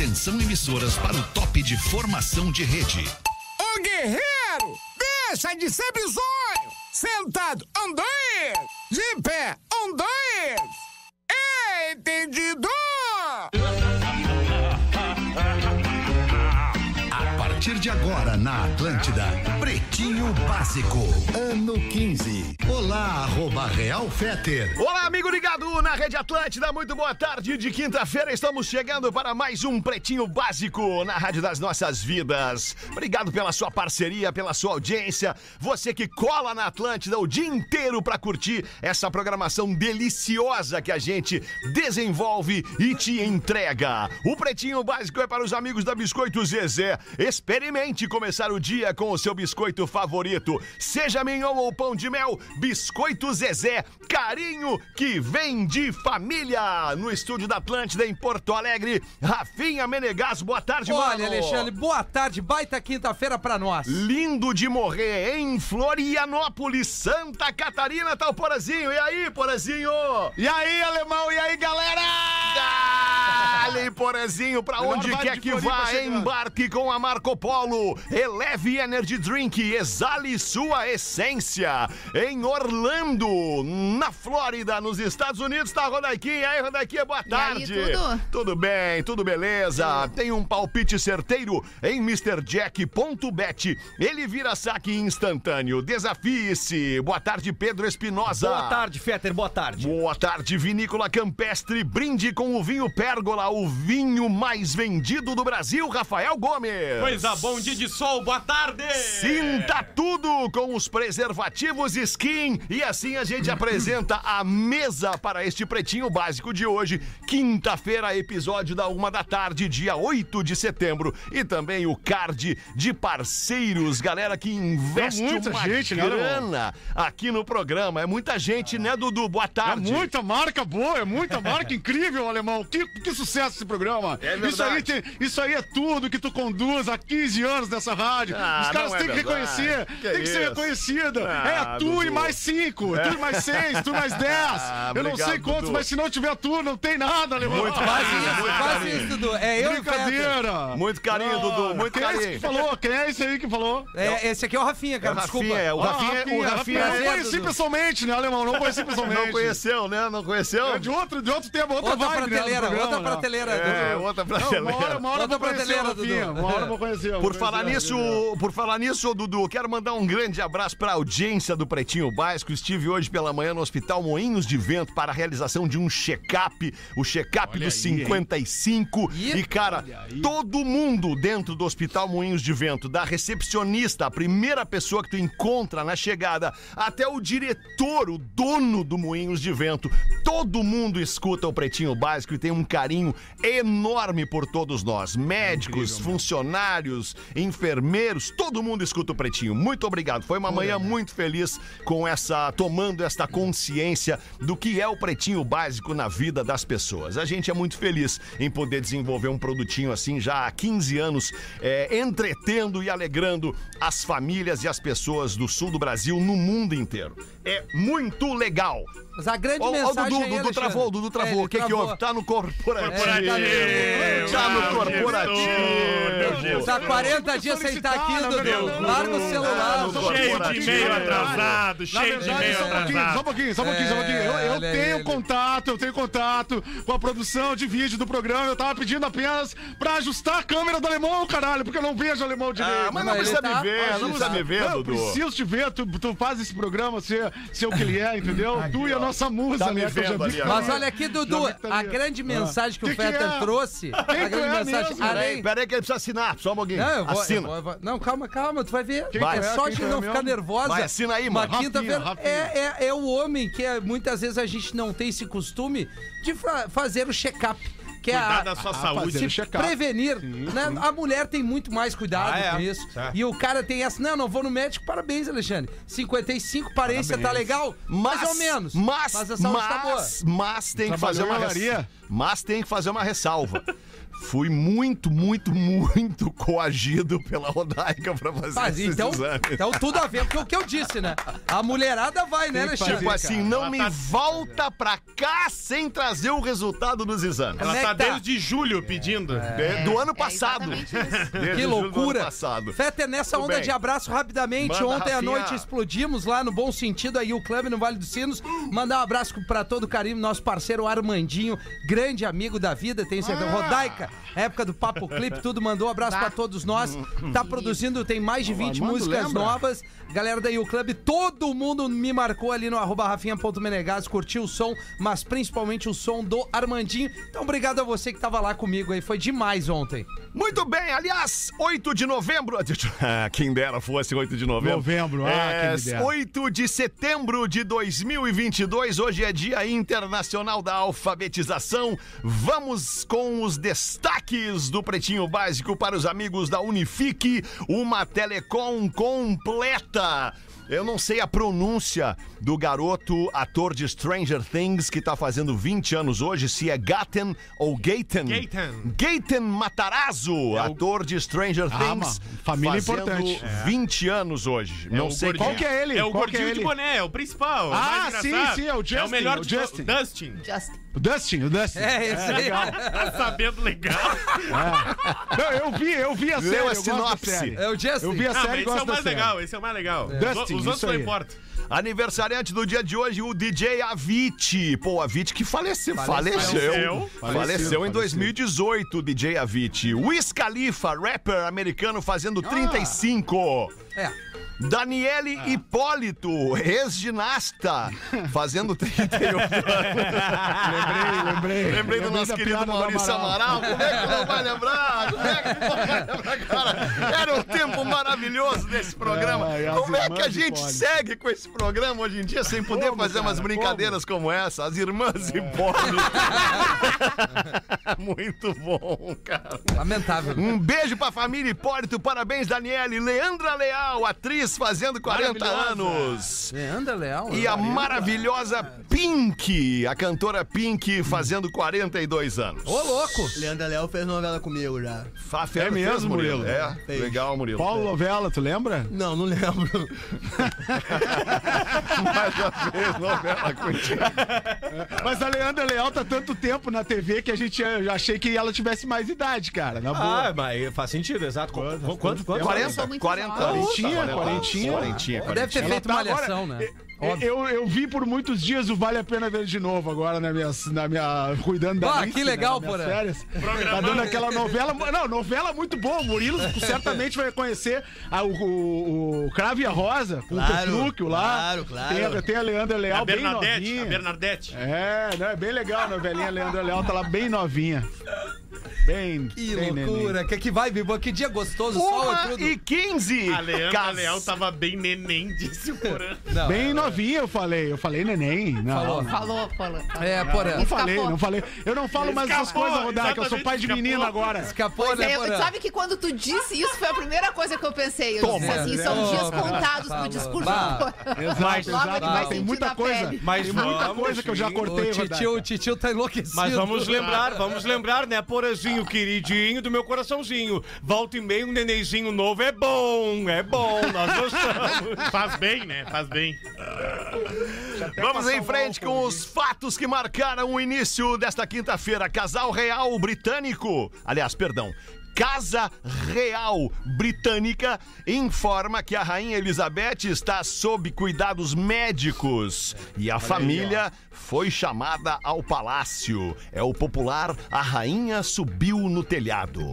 Atenção emissoras para o top de formação de rede. Ô guerreiro, deixa de ser bizonho. Sentado, um, dois. De pé, um, dois. Entendido? A partir de agora na Atlântida, Pretinho Básico, ano 15. Olá, arroba Real Feter. Olá, amigo ligado na Rede Atlântida, muito boa tarde de quinta-feira. Estamos chegando para mais um Pretinho Básico na Rádio das Nossas Vidas. Obrigado pela sua parceria, pela sua audiência. Você que cola na Atlântida o dia inteiro para curtir essa programação deliciosa que a gente desenvolve e te entrega. O Pretinho Básico é para os amigos da Biscoito Zezé. Experimente começar o dia com o seu biscoito favorito. Seja mignon ou pão de mel, Biscoito Zezé, carinho que vem de família. No estúdio da Atlântida em Porto Alegre, Rafinha Menegas, boa tarde, Olha, mano. Alexandre, boa tarde, baita quinta-feira pra nós. Lindo de morrer em Florianópolis, Santa Catarina, tá o Porazinho. E aí, Porazinho? E aí, alemão? E aí, galera? Dale, Porazinho, pra Melhor onde quer que vá, embarque com a Marco Polo. Eleve Energy Drink, exale sua essência. Em Orlando, na Flórida, nos Estados Unidos, tá a Rodaiquinha. E aí, Rodaiquinha, boa aí, tarde. tudo? Tudo bem, tudo beleza. Tem um palpite certeiro em MrJack.bet. Ele vira saque instantâneo. Desafie-se. Boa tarde, Pedro Espinosa. Boa tarde, Fetter, boa tarde. Boa tarde, Vinícola Campestre. Brinde com o vinho Pérgola, o vinho mais vendido do Brasil, Rafael Gomes. Coisa bom dia de sol, boa tarde! Sinta tudo com os preservativos Skin. E assim a gente apresenta a mesa para este pretinho básico de hoje, quinta-feira, episódio da uma da tarde, dia 8 de setembro. E também o card de parceiros, galera que investe É muita uma gente, né, grana aqui no programa. É muita gente, né, Dudu? Boa É tarde. muita marca boa, é muita marca incrível, alemão. Que, que sucesso esse programa. É isso, aí tem- isso aí é tudo que tu conduz há 15 anos nessa rádio. Ah, Os caras não é têm que verdade. reconhecer. Que tem que ser isso? reconhecido. Ah, é tu Dudu. e mais 5, tu e mais 6, tu e mais 10. Ah, Eu não sei quantos, Dudu. mas se não tiver tu, não tem nada, alemão. Muito Quase carinho, isso, muito carinho. isso, Dudu. É eu e. Brincadeira. Muito carinho, Dudu, muito Quem é esse que carinho. falou? Quem é esse aí que falou? É, esse aqui é o Rafinha, É o cara, Rafinha, desculpa. é, o Ah, Rafinha, o Rafinha Eu Prazer, não conheci pessoalmente, né, alemão? Não conheci pessoalmente. não conheceu, né? Não conheceu? É de outro, de outro tema, outra, Outra vibe, né, prateleira, programa, outra né? prateleira, É, outra Não, uma hora, prateleira. uma hora eu Outra vou conhecer prateleira, o Rafinha. Dudu. Uma hora eu vou conhecer. Por falar né, nisso, por falar nisso, Dudu, quero mandar um grande abraço para a audiência do Pretinho Básico. Estive hoje pela manhã no Hospital Moinhos de Vento para a realização de um check-up, o check-up dos aí, hein? 55. Ih, E cara, todo mundo dentro do Hospital Moinhos de Vento, da recepcionista, a primeira pessoa que tu encontra na chegada, até o diretor, o dono do Moinhos de Vento, todo mundo escuta o Pretinho Básico e tem um carinho enorme por todos nós, médicos, funcionários, enfermeiros, todo mundo escuta o Pretinho. Muito obrigado. Foi uma manhã muito feliz com essa tomando esta consciência do que é o Pretinho Básico na vida das pessoas. A gente é muito feliz em poder desenvolver um produtinho assim já há 15 anos, é, entretendo e alegrando as famílias e as pessoas do sul do Brasil no mundo inteiro. É muito legal. Mas a grande Ó, ó, o mensagem Dudu, Dudu travou, o Dudu travou. É, O que que travou. houve? Tá no corporativo. É, Tá no Meu corporativo. Tá 40 dias sem estar aqui, solicitar, Dudu. Larga o celular. Ah, Só um Cheio de e-mail atrasado, cheio de e-mail só um pouquinho, atrasado. só um pouquinho, só um pouquinho, só um pouquinho. Eu, eu olha tenho contato, eu tenho contato com a produção de vídeo do programa. Eu tava pedindo apenas pra ajustar a câmera do alemão, caralho, porque eu não vejo alemão direito. Ah, mas não precisa tá- me ver, não precisa me ver, Não, eu Dudu. preciso te ver, tu, tu faz esse programa ser, ser o que ele é, entendeu? tu e a nossa musa, Tá me né? vendo ali, Mas olha aqui, Dudu, tá a ali. grande mensagem que, Que o que Fetter é? trouxe. a tu grande é mensagem. mesmo? Além. Peraí que ele precisa assinar, só um pouquinho. Não, eu vou, Assina. eu vou- Não, calma, calma, tu vai ver. Quem Vai. É que é? só Quem de é não mesmo? ficar nervosa. Vai, assina aí, Uma mano. quinta-feira é, é, é o homem que é- muitas vezes a gente não tem esse costume de fa- fazer o check-up. Que é Cuidar a, da sua Ah, saúde. se prevenir. né? A mulher tem muito mais cuidado Ah, é? com isso. Certo. E o cara tem essa. Não, não vou no médico. Parabéns, Alexandre. 55, parência tá legal? mais ou menos. Mas, a saúde tá boa. mas, mas tem que fazer uma res... Mas tem que fazer uma ressalva. Fui muito, muito, muito coagido pela Rodaica pra fazer Mas, esses então, exames. então tudo a ver com o que eu disse, né? A mulherada vai, né, Alexandre? Tipo assim, não me volta pra cá sem trazer o resultado dos exames. Como Ela é tá tá? desde julho pedindo. É, do ano É passado. exatamente isso. Desde Que loucura. passado. Fetter, nessa Tudo onda bem. de abraço rapidamente. Manda, Ontem à noite explodimos lá no bom sentido aí o clube no Vale dos Sinos. Mandar um abraço pra todo o carinho, nosso parceiro Armandinho, grande amigo da vida, tem certeza. Ah. Rodaica, época do Papo Clipe, tudo mandou um abraço pra todos nós. Tá produzindo, tem mais de 20 Armando músicas novas. Galera da U Club, todo mundo me marcou ali no arroba rafinha.menegas, curtiu o som, mas principalmente o som do Armandinho. Então, obrigado a você que tava lá comigo aí, foi demais ontem. Muito bem, aliás, 8 de novembro. Ah, Quem dera fosse 8 de novembro. Novembro, ah, é, quem dera. 8 de setembro de 2022. Hoje é Dia Internacional da Alfabetização. Vamos com os destaques do Pretinho Básico para os amigos da Unifique, uma telecom completa. Eu não sei a pronúncia do garoto ator de Stranger Things que tá fazendo 20 anos hoje, se é Gaten ou Gaten. Gaten. Gaten Matarazzo, ator de Stranger Ah, Things. mano, família fazendo importante. 20 anos hoje. não o sei gordinho. Qual que é ele? É o Qual é gordinho de ele? boné, é o principal. é o Ah, mais sim, sim, é o É Justin, o melhor o de Justin. Dustin. Justin. O Dustin, o Dustin. É, esse aí. legal. Tá sabendo legal. Não, eu vi, eu vi a Leu série, a eu gosto da sinopse. É o Justin. Eu vi a mas série esse é o mais legal, esse é o mais legal. Dustin, Os outros não importam. Aniversariante do dia de hoje, o DJ Avicii. Pô, Avicii que faleceu. Faleceu. Faleceu. Faleceu, Faleceu, em 2018, o DJ Avicii. Wiz Khalifa, rapper americano, fazendo 35. É. Daniele Ah. Hipólito, ex-ginasta, fazendo 31 anos. Lembrei, lembrei. Lembrei do nosso querido Maurício Amaral. Como é que não vai lembrar? Como é que não vai lembrar, cara? Era um tempo maravilhoso desse programa. As Como é que a gente Hipólito. segue com esse programa hoje em dia sem poder Como, fazer umas cara? brincadeiras como, essa? As irmãs Hipólito. Muito bom, cara. Lamentável. Um beijo pra família Hipólito, parabéns, Daniele. Leandra Leal, atriz fazendo 40 anos. Leandro Leal. E a maravilhosa Pink, a cantora Pink, fazendo 42 anos. Ô, louco. Leandro Léo fez novela comigo já. Fa- É mesmo, fez, Murilo? É, Fez. legal, Murilo. Paulo Novela, tu lembra? Não, não lembro. Mais uma vez, novela contigo. Mas a Leandra Leal tá tanto tempo na TV que a gente eu achei que ela tivesse mais idade, cara. Na boa. Ah, mas faz sentido, exato. Qu- Quanto- Quanto, quanto? Eu 40, sou muito 40 jovem. anos. Quarentinha, quarentinha. Quarentinha, Deve ter quarentinha. feito tá malhação, agora- né? Eu, eu vi por muitos dias o Vale a Pena Ver de novo agora na minha, na minha cuidando da Alice, que legal, né, nas minhas Porã. férias. Tá dando aquela novela, não, novela muito boa. O Murilo certamente vai conhecer a, o, o, o Crave e a Rosa, com Claro, o Petrúquio lá. claro, claro. Tem, a- tem a Leandra Leal A bem Bernadette, novinha. a Bernadette. É, não, é bem legal a novelinha. A Leandra Leal tá lá bem novinha. Bem, Que bem loucura. Que, que vibe boa. Que dia gostoso. Sol Uma e tudo. e 15. A Leandra Cas- Leal tava bem neném, disse o Porã. Não. Bem novinha, eu falei. Eu falei neném. Não, Falou. não. Falou, falou. É, Porã. Não falei, não falei. Eu não falo mais essas coisas, Rodaica. Eu sou pai de escapou. agora. Escapou, Pois né, é, Porã? sabe que quando tu disse isso foi a primeira coisa que eu pensei. Eu disse Toma. assim, são É. dias contados Falou. pro discurso Bah. do Porã. Exato, exato. Tem muita coisa. pele. Mas Tem muita coisa que eu já cortei, O titio, o Rodaica. titio tá enlouquecido. Mas vamos lembrar, vamos lembrar, né, Porazinho, queridinho do meu coraçãozinho. Volta e meio, um nenenzinho novo é bom, é bom, nós gostamos. Faz bem, né? Faz bem. Vamos em frente com os fatos que marcaram o início desta quinta-feira. Casal real britânico. Aliás, perdão. Casa Real Britânica informa que a Rainha Elizabeth está sob cuidados médicos e a família foi chamada ao palácio. É o popular A Rainha Subiu no Telhado.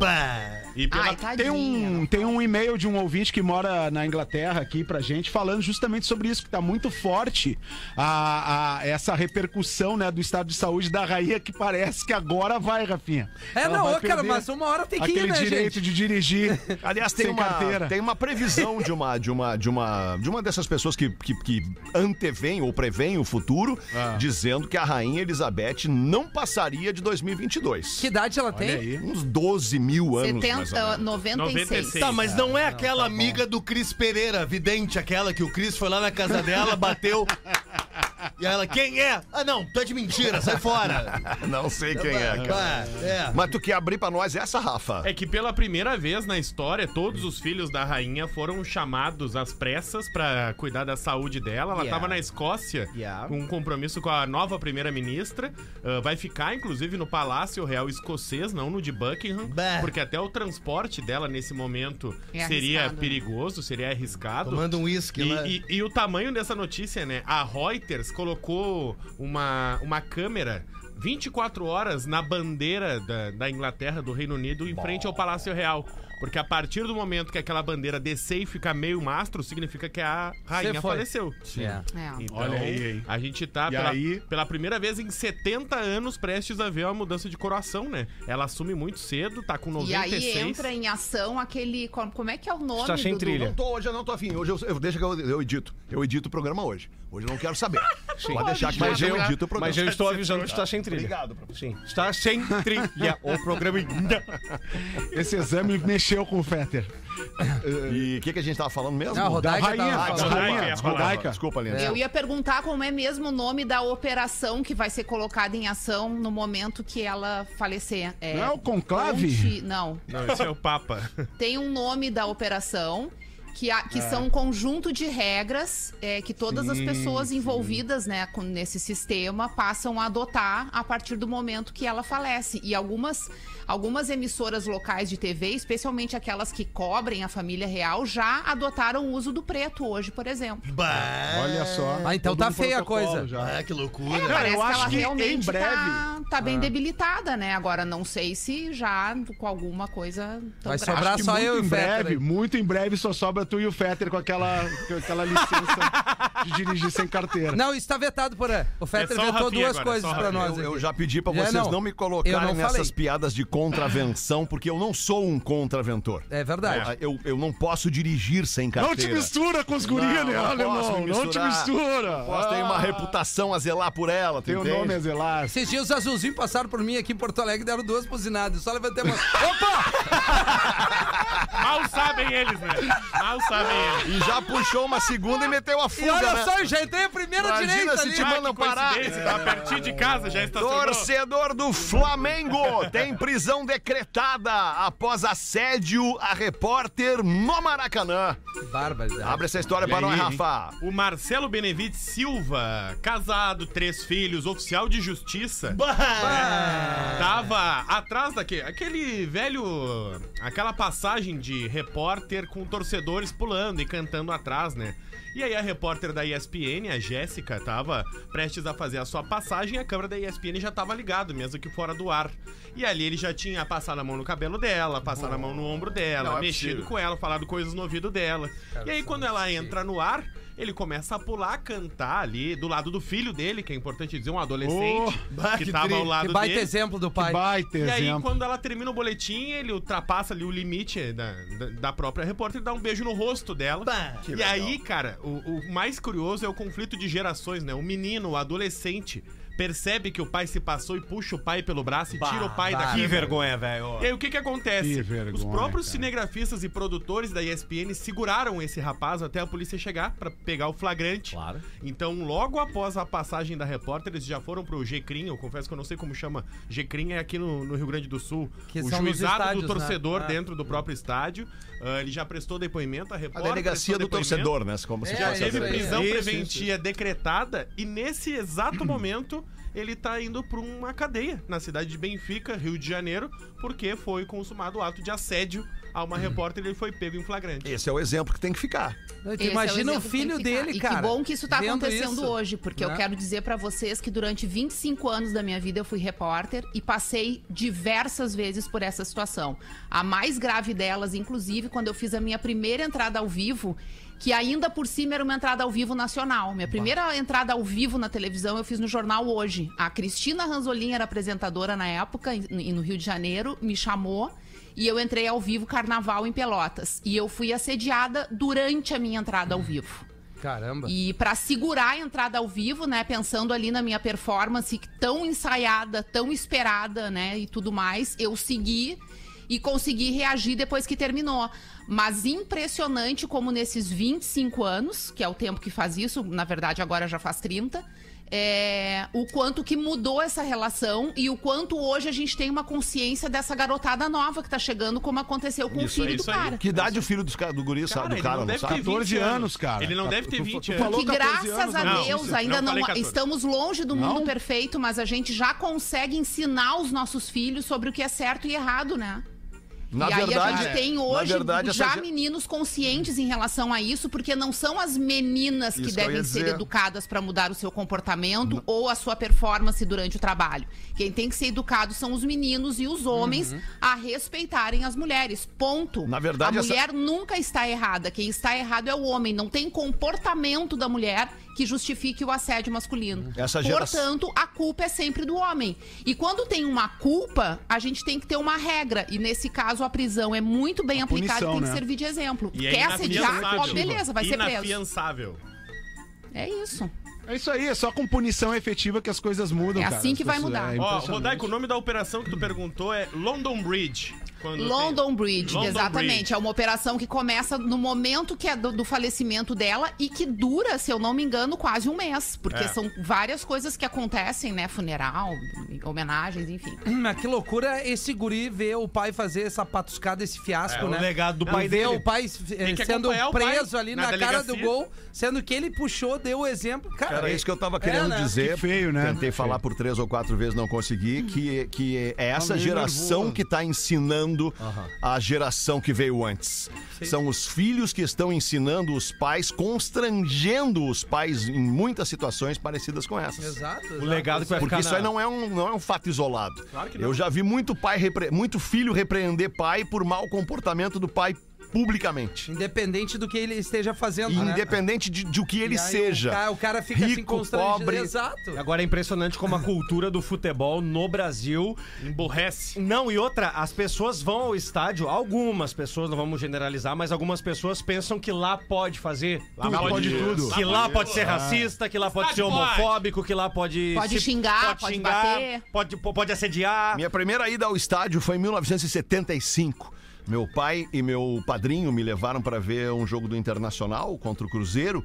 E pela... Ai, tadinha. Tem um, tem um e-mail de um ouvinte que mora na Inglaterra aqui pra gente, falando justamente sobre isso, que tá muito forte a, a- essa repercussão né, do estado de saúde da rainha, que parece que agora vai, Rafinha. É, Ela não, cara, mas uma hora tem que Aquele ir, né, direito gente? de dirigir. Aliás, tem Sem uma, carteira. tem uma previsão de uma, de uma, de uma, de uma dessas pessoas que, que, que antevém ou prevém o futuro, Ah. Dizendo que a rainha Elizabeth não passaria de 2022. Que idade ela tem? Olha aí. Uns 12 mil anos, mais ou 70, menos. 96. 96. Tá, mas não é aquela amiga do Cris Pereira, vidente, aquela que o Cris foi lá na casa dela, bateu. E aí ela, quem é? Ah, não, tu é de mentira, sai fora. Não sei quem é, cara. Vai, é. Mas tu quer abrir pra nós essa, Rafa? É que pela primeira vez na história, todos os filhos da rainha foram chamados às pressas pra cuidar da saúde dela. Ela Yeah. tava na Escócia Yeah. com um compromisso com a nova primeira-ministra. Ah, vai ficar, inclusive, no Palácio Real Escocês, não no de Buckingham. Bah. Porque até o transporte dela nesse momento É seria arriscado, né? perigoso, seria arriscado. Tomando um uísque E, lá. e- e o tamanho dessa notícia, né? A Reuters colocou uma, uma câmera 24 horas na bandeira da, da Inglaterra, do Reino Unido, em frente ao Palácio Real. Porque a partir do momento que aquela bandeira descer e ficar meio mastro, significa que a rainha faleceu. É. É. Então, Olha aí, hein? a gente tá E pela, aí? pela primeira vez em 70 anos prestes a ver uma mudança de coroação, né? Ela assume muito cedo, tá com E 96. aí entra em ação aquele. Como é que é o nome Está sem do- do- trilha. Não tô, hoje eu não tô afim. Hoje eu, eu deixa que eu, eu edito. Eu edito o programa hoje. Hoje eu não quero saber. Pode deixar que Mas eu eu, edito o programa. mas eu estou avisando que está sem trilha. Obrigado, professor. Sim, está sem trilha. O programa ainda. Esse exame mexeu com o Fetter. E o que, que a gente tava falando mesmo? Não, Rodaica Da rainha, tava Ah, Rodaica, desculpa, Rodaica. Desculpa, Lina. Eu ia perguntar como é mesmo o nome da operação que vai ser colocada em ação no momento que ela falecer. É, Não é o conclave? Não. Não, esse é o Papa. Tem um nome da operação. Que, há- que são um conjunto de regras é, que todas as pessoas envolvidas né, com- nesse sistema passam a adotar a partir do momento que ela falece. E algumas, algumas emissoras locais de TV, especialmente aquelas que cobrem a família real, já adotaram o uso do preto hoje, por exemplo. Bah. Olha só. Ah, então tá feia a coisa. já. Ah, que loucura. É, parece eu que acho ela que em realmente breve- tá, tá bem debilitada, né? Agora, não sei se já com alguma coisa tão Vai grave. sobrar só eu e o Fetter breve, muito em breve só sobra tu e o Fetter com aquela, com aquela licença de dirigir sem carteira. Não, isso tá vetado por aí. O Fetter o vetou duas agora, coisas só o pra nós. Eu, eu já pedi pra vocês não. não, me colocarem não nessas piadas de contravenção, porque eu não sou um contraventor. É verdade. Ah, Eu, eu não posso dirigir sem Não carteira. te mistura com os Não, guris, né, não alemão? Não te mistura. Posso ter uma Ah, reputação a zelar por ela, Teu entende? nome é Zelar. Esses dias os azulzinhos passaram por mim aqui em Porto Alegre e deram duas buzinadas. Eu Só levantei a mão. Opa! Mal sabem eles, né? Mal sabem eles. E já puxou uma segunda e meteu a E fuga, olha né? só, eu já entrei a primeira Imagina direita se ali. te mandam parar. coincidência, Tava pertinho de casa, já estacionou. Torcedor do Flamengo tem prisão decretada após assédio a repórter no Maracanã. Barbaridade. Abre essa história para nós, Rafa. O Marcelo Benevides Silva, casado, três filhos, oficial de justiça, tava atrás daquele aquele velho. aquela passagem de repórter com torcedores pulando e cantando atrás, né? E aí a repórter da ESPN, a Jéssica, tava prestes a fazer a sua passagem e a câmera da ESPN já tava ligado, mesmo que fora do ar. E ali ele já tinha passado a mão no cabelo dela, passado a mão no ombro dela, Não é mexido possível. com ela, falado coisas no ouvido dela. e aí quando ela entra no ar, ele começa a pular, cantar ali do lado do filho dele, que é importante dizer, um adolescente bah, que que tava ao lado Que baita dele. exemplo do pai. Baita E aí, exemplo. quando ela termina o boletim, ele ultrapassa ali o limite da, da, da própria repórter e dá um beijo no rosto dela. Bah, que e aí, cara, o, o mais curioso é o conflito de gerações, né? O menino, o adolescente, percebe que o pai se passou e puxa o pai pelo braço e tira o pai bah, da Que vergonha, velho. E aí, o que que acontece? Que vergonha, Os próprios cara. cinegrafistas e produtores da ESPN seguraram esse rapaz até a polícia chegar pra pegar o flagrante. Claro. Então, logo após a passagem da repórter, eles já foram pro G-Crim. Eu confesso que eu não sei como chama. G-Crim é aqui no, no Rio Grande do Sul. Que o juizado estádios, do torcedor né? dentro do próprio estádio. Ah, ele já prestou depoimento, a A repórter. delegacia prestou do torcedor, né? Como se É, a Teve isso delegacia. prisão Isso, preventiva decretada e nesse exato momento ele tá indo pra uma cadeia na cidade de Benfica, Rio de Janeiro, porque foi consumado o ato de assédio a uma repórter e ele foi pego em flagrante. Esse é o exemplo que tem que ficar. Esse é imagina o exemplo que tem filho dele, e cara. que bom que isso tá acontecendo isso, hoje, porque eu né? quero dizer pra vocês que durante 25 anos da minha vida eu fui repórter e passei diversas vezes por essa situação. A mais grave delas, inclusive, quando eu fiz a minha primeira entrada ao vivo, que ainda por cima era uma entrada ao vivo nacional. Minha primeira entrada ao vivo na televisão eu fiz no jornal Hoje. A Cristina Ranzolin era apresentadora na época, no Rio de Janeiro, me chamou. E eu entrei ao vivo Carnaval em Pelotas. E eu fui assediada durante a minha entrada ao vivo. Caramba. E pra segurar a entrada ao vivo, né, pensando ali na minha performance tão ensaiada, tão esperada, né, e tudo mais, eu segui e consegui reagir depois que terminou. Mas impressionante como nesses 25 anos, que é o tempo que faz isso, na verdade agora já faz 30, é, o quanto que mudou essa relação e o quanto hoje a gente tem uma consciência dessa garotada nova que tá chegando, como aconteceu com o Isso filho aí, do isso aí. cara. Que idade o filho dos ca- do guri sabe? Cara, Do cara, não não deve sabe? ter 14 20 anos, cara. Ele não deve ter Tu- 20 tu anos. falou Que 14 graças anos, a não. Deus Isso, ainda não não, falei 14. estamos longe do mundo Não? perfeito, mas a gente já consegue ensinar os nossos filhos sobre o que é certo e errado, né? Na e aí a verdade, gente tem hoje verdade, essa já ge- meninos conscientes em relação a isso, porque não são as meninas que Isso que devem ia ser dizer. educadas para mudar o seu comportamento ou a sua performance durante o trabalho. Quem tem que ser educado são os meninos e os homens a respeitarem as mulheres. Ponto. Uhum. Na verdade, a essa- mulher nunca está errada. Quem está errado é o homem. Não tem comportamento da mulher que justifique o assédio masculino. Essa geração- Portanto, a culpa é sempre do homem. E quando tem uma culpa, a gente tem que ter uma regra. E nesse caso, a prisão é muito bem aplicada punição, e tem que né? servir de exemplo. E é Quer assediar? Ó, beleza, vai ser preso. Inafiançável. É isso. É isso aí, é só com punição efetiva que as coisas mudam, É cara. assim que As vai mudar. é Ó. Rodaico, o nome da operação que tu perguntou é London Bridge. Quando London tem- Bridge, London exatamente. Bridge. É uma operação que começa no momento que é do, do falecimento dela e que dura, se eu não me engano, quase um mês. Porque É. são várias coisas que acontecem, né? Funeral, homenagens, enfim. Mas que loucura esse guri ver o pai fazer essa patuscada, esse fiasco, É, o né? legado do Não, pai ver dele. o pai eh, sendo acompanhar o pai preso ali na na, cara do gol, sendo que ele puxou, deu o exemplo. Cara, Era isso que eu tava querendo né? dizer. Que feio, né? Tentei falar por três ou quatro vezes, não consegui. Que, que é essa meio geração nervoso. que tá ensinando a geração que veio antes. São os filhos que estão ensinando os pais, constrangendo os pais em muitas situações parecidas com essas. Exato. O exato. legado que vai Porque ficar isso na... aí não é um, não é um fato isolado. que não. Eu já vi muito pai, repre- muito filho repreender pai por mau comportamento do pai publicamente. Independente do que ele esteja fazendo, né? Independente de, de o que ele E aí seja. O cara, o cara fica assim Rico, constrangido. pobre. Exato. Agora é impressionante como a cultura do futebol no Brasil. Emborrece. Não, e outra, as pessoas vão ao estádio, algumas pessoas, não vamos generalizar, mas algumas pessoas pensam que lá pode fazer. Lá Lá pode tudo. Que lá pode ser racista, que lá pode ser homofóbico, que lá pode. Pode xingar, pode bater. Pode, pode assediar. Minha primeira ida ao estádio foi em 1975. Meu pai e meu padrinho me levaram para ver um jogo do Internacional contra o Cruzeiro.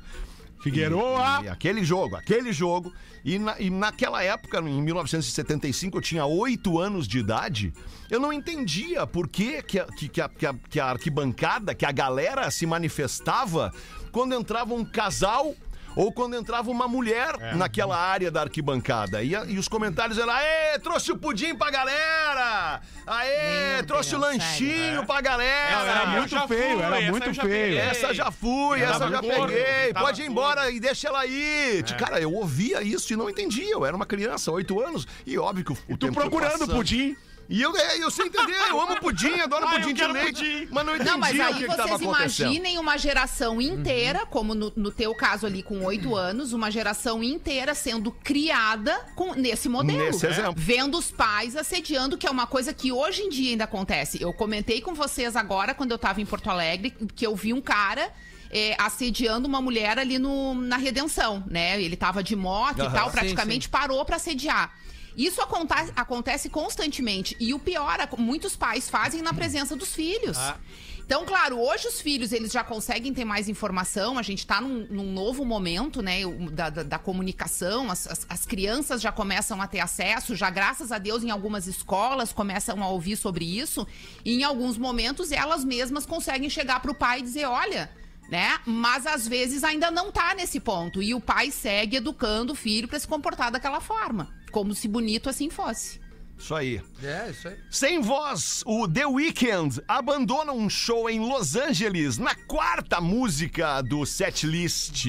Figueroa! E, e aquele jogo, aquele jogo. E, na- e naquela época, em 1975, eu tinha oito anos de idade. Eu não entendia por que, que, a, que, que a, que a- que a arquibancada, que a galera se manifestava quando entrava um casal. Ou quando entrava uma mulher naquela área da arquibancada. E, a- e os comentários eram: Aê, trouxe o pudim pra galera! Aê, Meu trouxe o Deus, lanchinho pra galera! Era muito feio, fui, era muito feio. peguei. Essa já fui, essa já gordo, peguei. Pode ir embora e deixa ela aí. Cara, eu ouvia isso e não entendia. Eu era uma criança, oito anos, e óbvio que o, o Tu tempo procurando passando. pudim. E eu, é, eu sei entender, eu amo pudim, adoro Ah, pudim de leite, pudim. mas não entendia Não, mas o aí que, que vocês acontecendo. imaginem uma geração inteira, como no, no teu caso ali com oito anos, uma geração inteira sendo criada com, nesse modelo. Nesse exemplo. Vendo os pais assediando, que é uma coisa que hoje em dia ainda acontece. Eu comentei com vocês agora, quando eu tava em Porto Alegre, que eu vi um cara. é, assediando uma mulher ali no, na Redenção, né? Ele tava de moto e Aham. tal, Sim, praticamente parou pra assediar. Isso aconte- acontece constantemente. E o pior, muitos pais fazem na presença dos filhos. Então, claro, hoje os filhos eles já conseguem ter mais informação, a gente está num, num novo momento, né, da, da- da comunicação, as, as- as crianças já começam a ter acesso, já graças a Deus em algumas escolas começam a ouvir sobre isso, e em alguns momentos elas mesmas conseguem chegar para o pai e dizer, olha, né, mas às vezes ainda não tá nesse ponto, e o pai segue educando o filho para se comportar daquela forma, como se bonito assim fosse. Isso aí. É, isso aí. Sem voz, o The Weeknd abandona um show em Los Angeles na quarta música do setlist.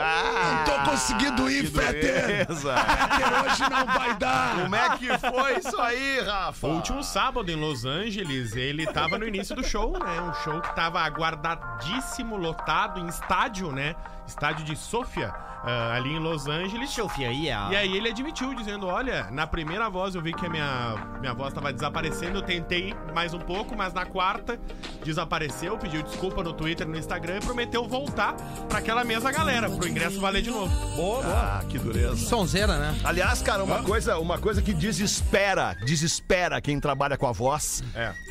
Ah, Não tô conseguindo ir, Fetter. Fetter, hoje não vai dar. Como é que foi isso aí, Rafa? O último sábado em Los Angeles, ele tava no início do show, né? Um show que tava aguardadíssimo, lotado em estádio, né? Estádio de Sofia, ah, ali em Los Angeles. Sofia, yeah. E aí ele admitiu, dizendo, olha, na primeira voz eu vi que a minha, minha voz tava desaparecendo, eu tentei mais um pouco, mas na quarta desapareceu, pediu desculpa no Twitter, no Instagram e prometeu voltar pra aquela mesma galera, pro ingresso valer de novo. Ah, que dureza. Sonzeira, né? Aliás, cara, uma coisa, uma coisa que desespera, desespera quem trabalha com a voz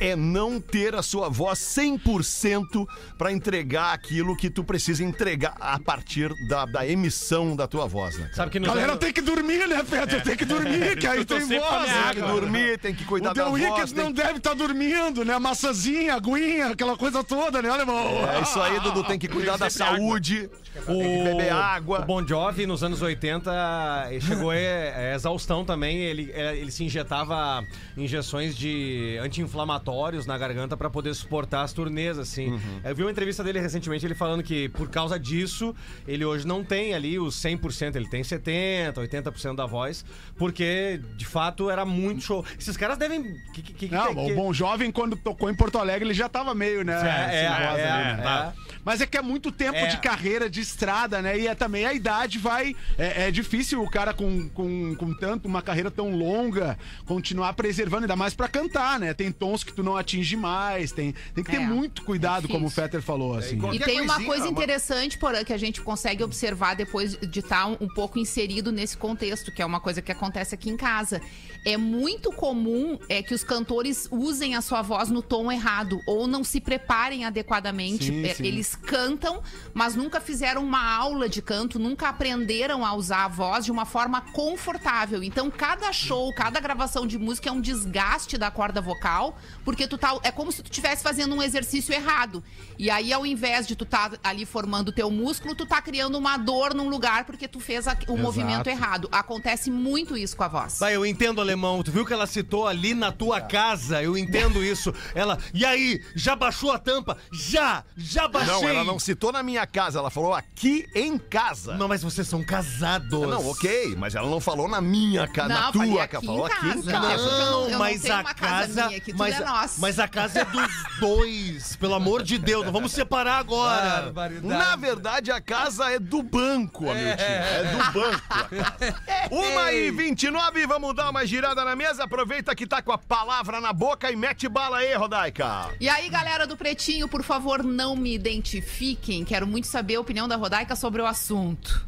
É. não ter a sua voz 100% pra entregar aquilo que tu precisa entregar a partir da, da emissão da tua voz, né? Sabe que nos Galera anos- tem que dormir, né, Peter? Tem que dormir, que aí tem voz. né, Tem que dormir, tem que cuidar O da The voz. Wicked tem não deve estar dormindo, né? Maçãzinha, aguinha, aquela coisa toda, né, alemão? É isso aí, Dudu. Tem que cuidar da saúde, tem que beber água. O Bon Jovi, nos anos 80, ele chegou a a exaustão também. Ele, é, ele se injetava injeções de anti-inflamatórios na garganta pra poder suportar as turnês, assim. Uhum. Eu vi uma entrevista dele recentemente, ele falando que por causa disso, ele hoje não tem ali os 100%, ele tem 70%, 80% da voz, porque, de fato, era muito show. Esses caras devem... Que, que, que, Não, que- o Bom Jovem, quando tocou em Porto Alegre, ele já tava meio, né? É, é, voz é, ali, né? é, tá. Mas é que é muito tempo É. de carreira, de estrada, né? E é, também a idade vai. É, é difícil o cara com, com, com tanto, uma carreira tão longa, continuar preservando, ainda mais pra cantar, né? Tem tons que tu não atinge mais, tem, tem que ter É, muito cuidado, é como o. Fetter falou, assim. E tem uma coisa interessante, Porã, que a gente consegue observar depois de estar um, um pouco inserido nesse contexto, que é uma coisa que acontece aqui em casa. É muito comum é, que os cantores usem a sua voz no tom errado ou não se preparem adequadamente. Sim, É, sim. Eles cantam, mas nunca fizeram uma aula de canto, nunca aprenderam a usar a voz de uma forma confortável. Então, cada show, cada gravação de música é um desgaste da corda vocal, porque tu tá. É como se tu estivesse fazendo um exercício errado. E aí, ao invés de tu tá ali formando o teu músculo, tu tá criando uma dor num lugar porque tu fez a- o movimento errado. Acontece muito isso com a voz. Vai, eu entendo, alemão. Tu viu que ela citou ali na tua casa? Eu entendo isso. Ela, e aí, já baixou a tampa? Já! Já baixei! Não, ela não citou na minha casa, ela falou aqui em casa. Não, mas vocês são casados. Não, ok, mas ela não falou na minha casa, na tua casa, falou aqui em casa. não- eu não mas tenho a uma casa casa, minha aqui, tudo mas, é mas a casa é dos dois, pelo amor de Deus, não vamos separar agora. Na verdade, a casa é do banco, Hamilton. É do banco. a casa. Uma e 29, vamos dar uma girada na mesa. Aproveita que tá com a palavra na boca e mete bala aí, Rodaica. E aí, galera do Pretinho, por favor, não me identifiquem. Quero muito saber a opinião da Rodaica sobre o assunto.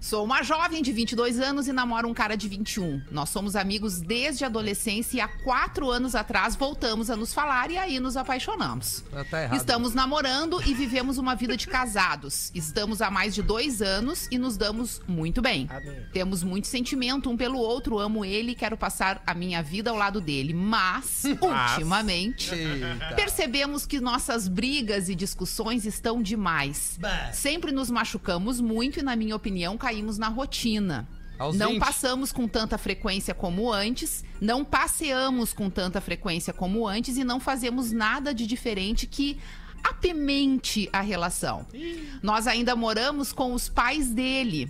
Sou uma jovem de 22 anos e namoro um cara de 21. Nós somos amigos desde a adolescência e há quatro anos atrás voltamos a nos falar e aí nos apaixonamos. Ah, tá errado. Estamos namorando e vivemos uma vida de casados. Estamos há mais de dois anos e nos damos muito bem. Temos muito sentimento um pelo outro, amo ele e quero passar a minha vida ao lado dele. Mas, ultimamente, Eita. percebemos que nossas brigas e discussões estão demais. Sempre nos machucamos muito e, na minha opinião, caímos na rotina. Aos não 20. passamos com tanta frequência como antes, não passeamos com tanta frequência como antes e não fazemos nada de diferente que apimente a relação. Nós ainda moramos com os pais dele.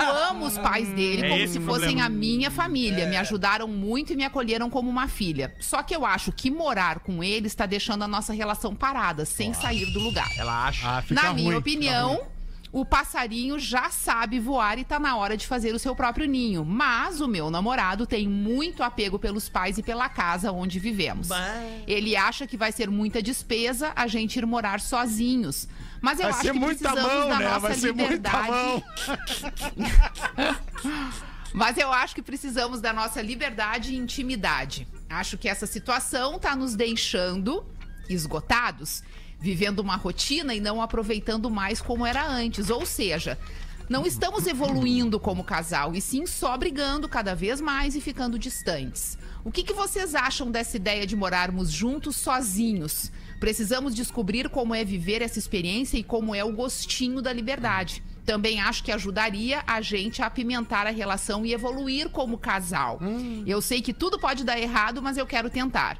Eu amo os pais dele É como se fossem problema. a minha família. Me ajudaram muito e me acolheram como uma filha. Só que eu acho que morar com ele está deixando a nossa relação parada, sem sair do lugar. Ela acha. Ah, fica Na ruim, minha fica opinião, ruim. O passarinho já sabe voar e tá na hora de fazer o seu próprio ninho. Mas o meu namorado tem muito apego pelos pais e pela casa onde vivemos. Ele acha que vai ser muita despesa a gente ir morar sozinhos. Mas eu Vai acho ser que muita precisamos mão, da né? nossa Vai ser muita liberdade. mão. Mas eu acho que precisamos da nossa liberdade e intimidade. Acho que essa situação tá nos deixando esgotados, vivendo uma rotina e não aproveitando mais como era antes. Ou seja, não estamos evoluindo como casal, e sim só brigando cada vez mais e ficando distantes. O que, que vocês acham dessa ideia de morarmos juntos sozinhos? Precisamos descobrir como é viver essa experiência e como é o gostinho da liberdade. Também acho que ajudaria a gente a apimentar a relação e evoluir como casal. Eu sei que tudo pode dar errado, mas eu quero tentar.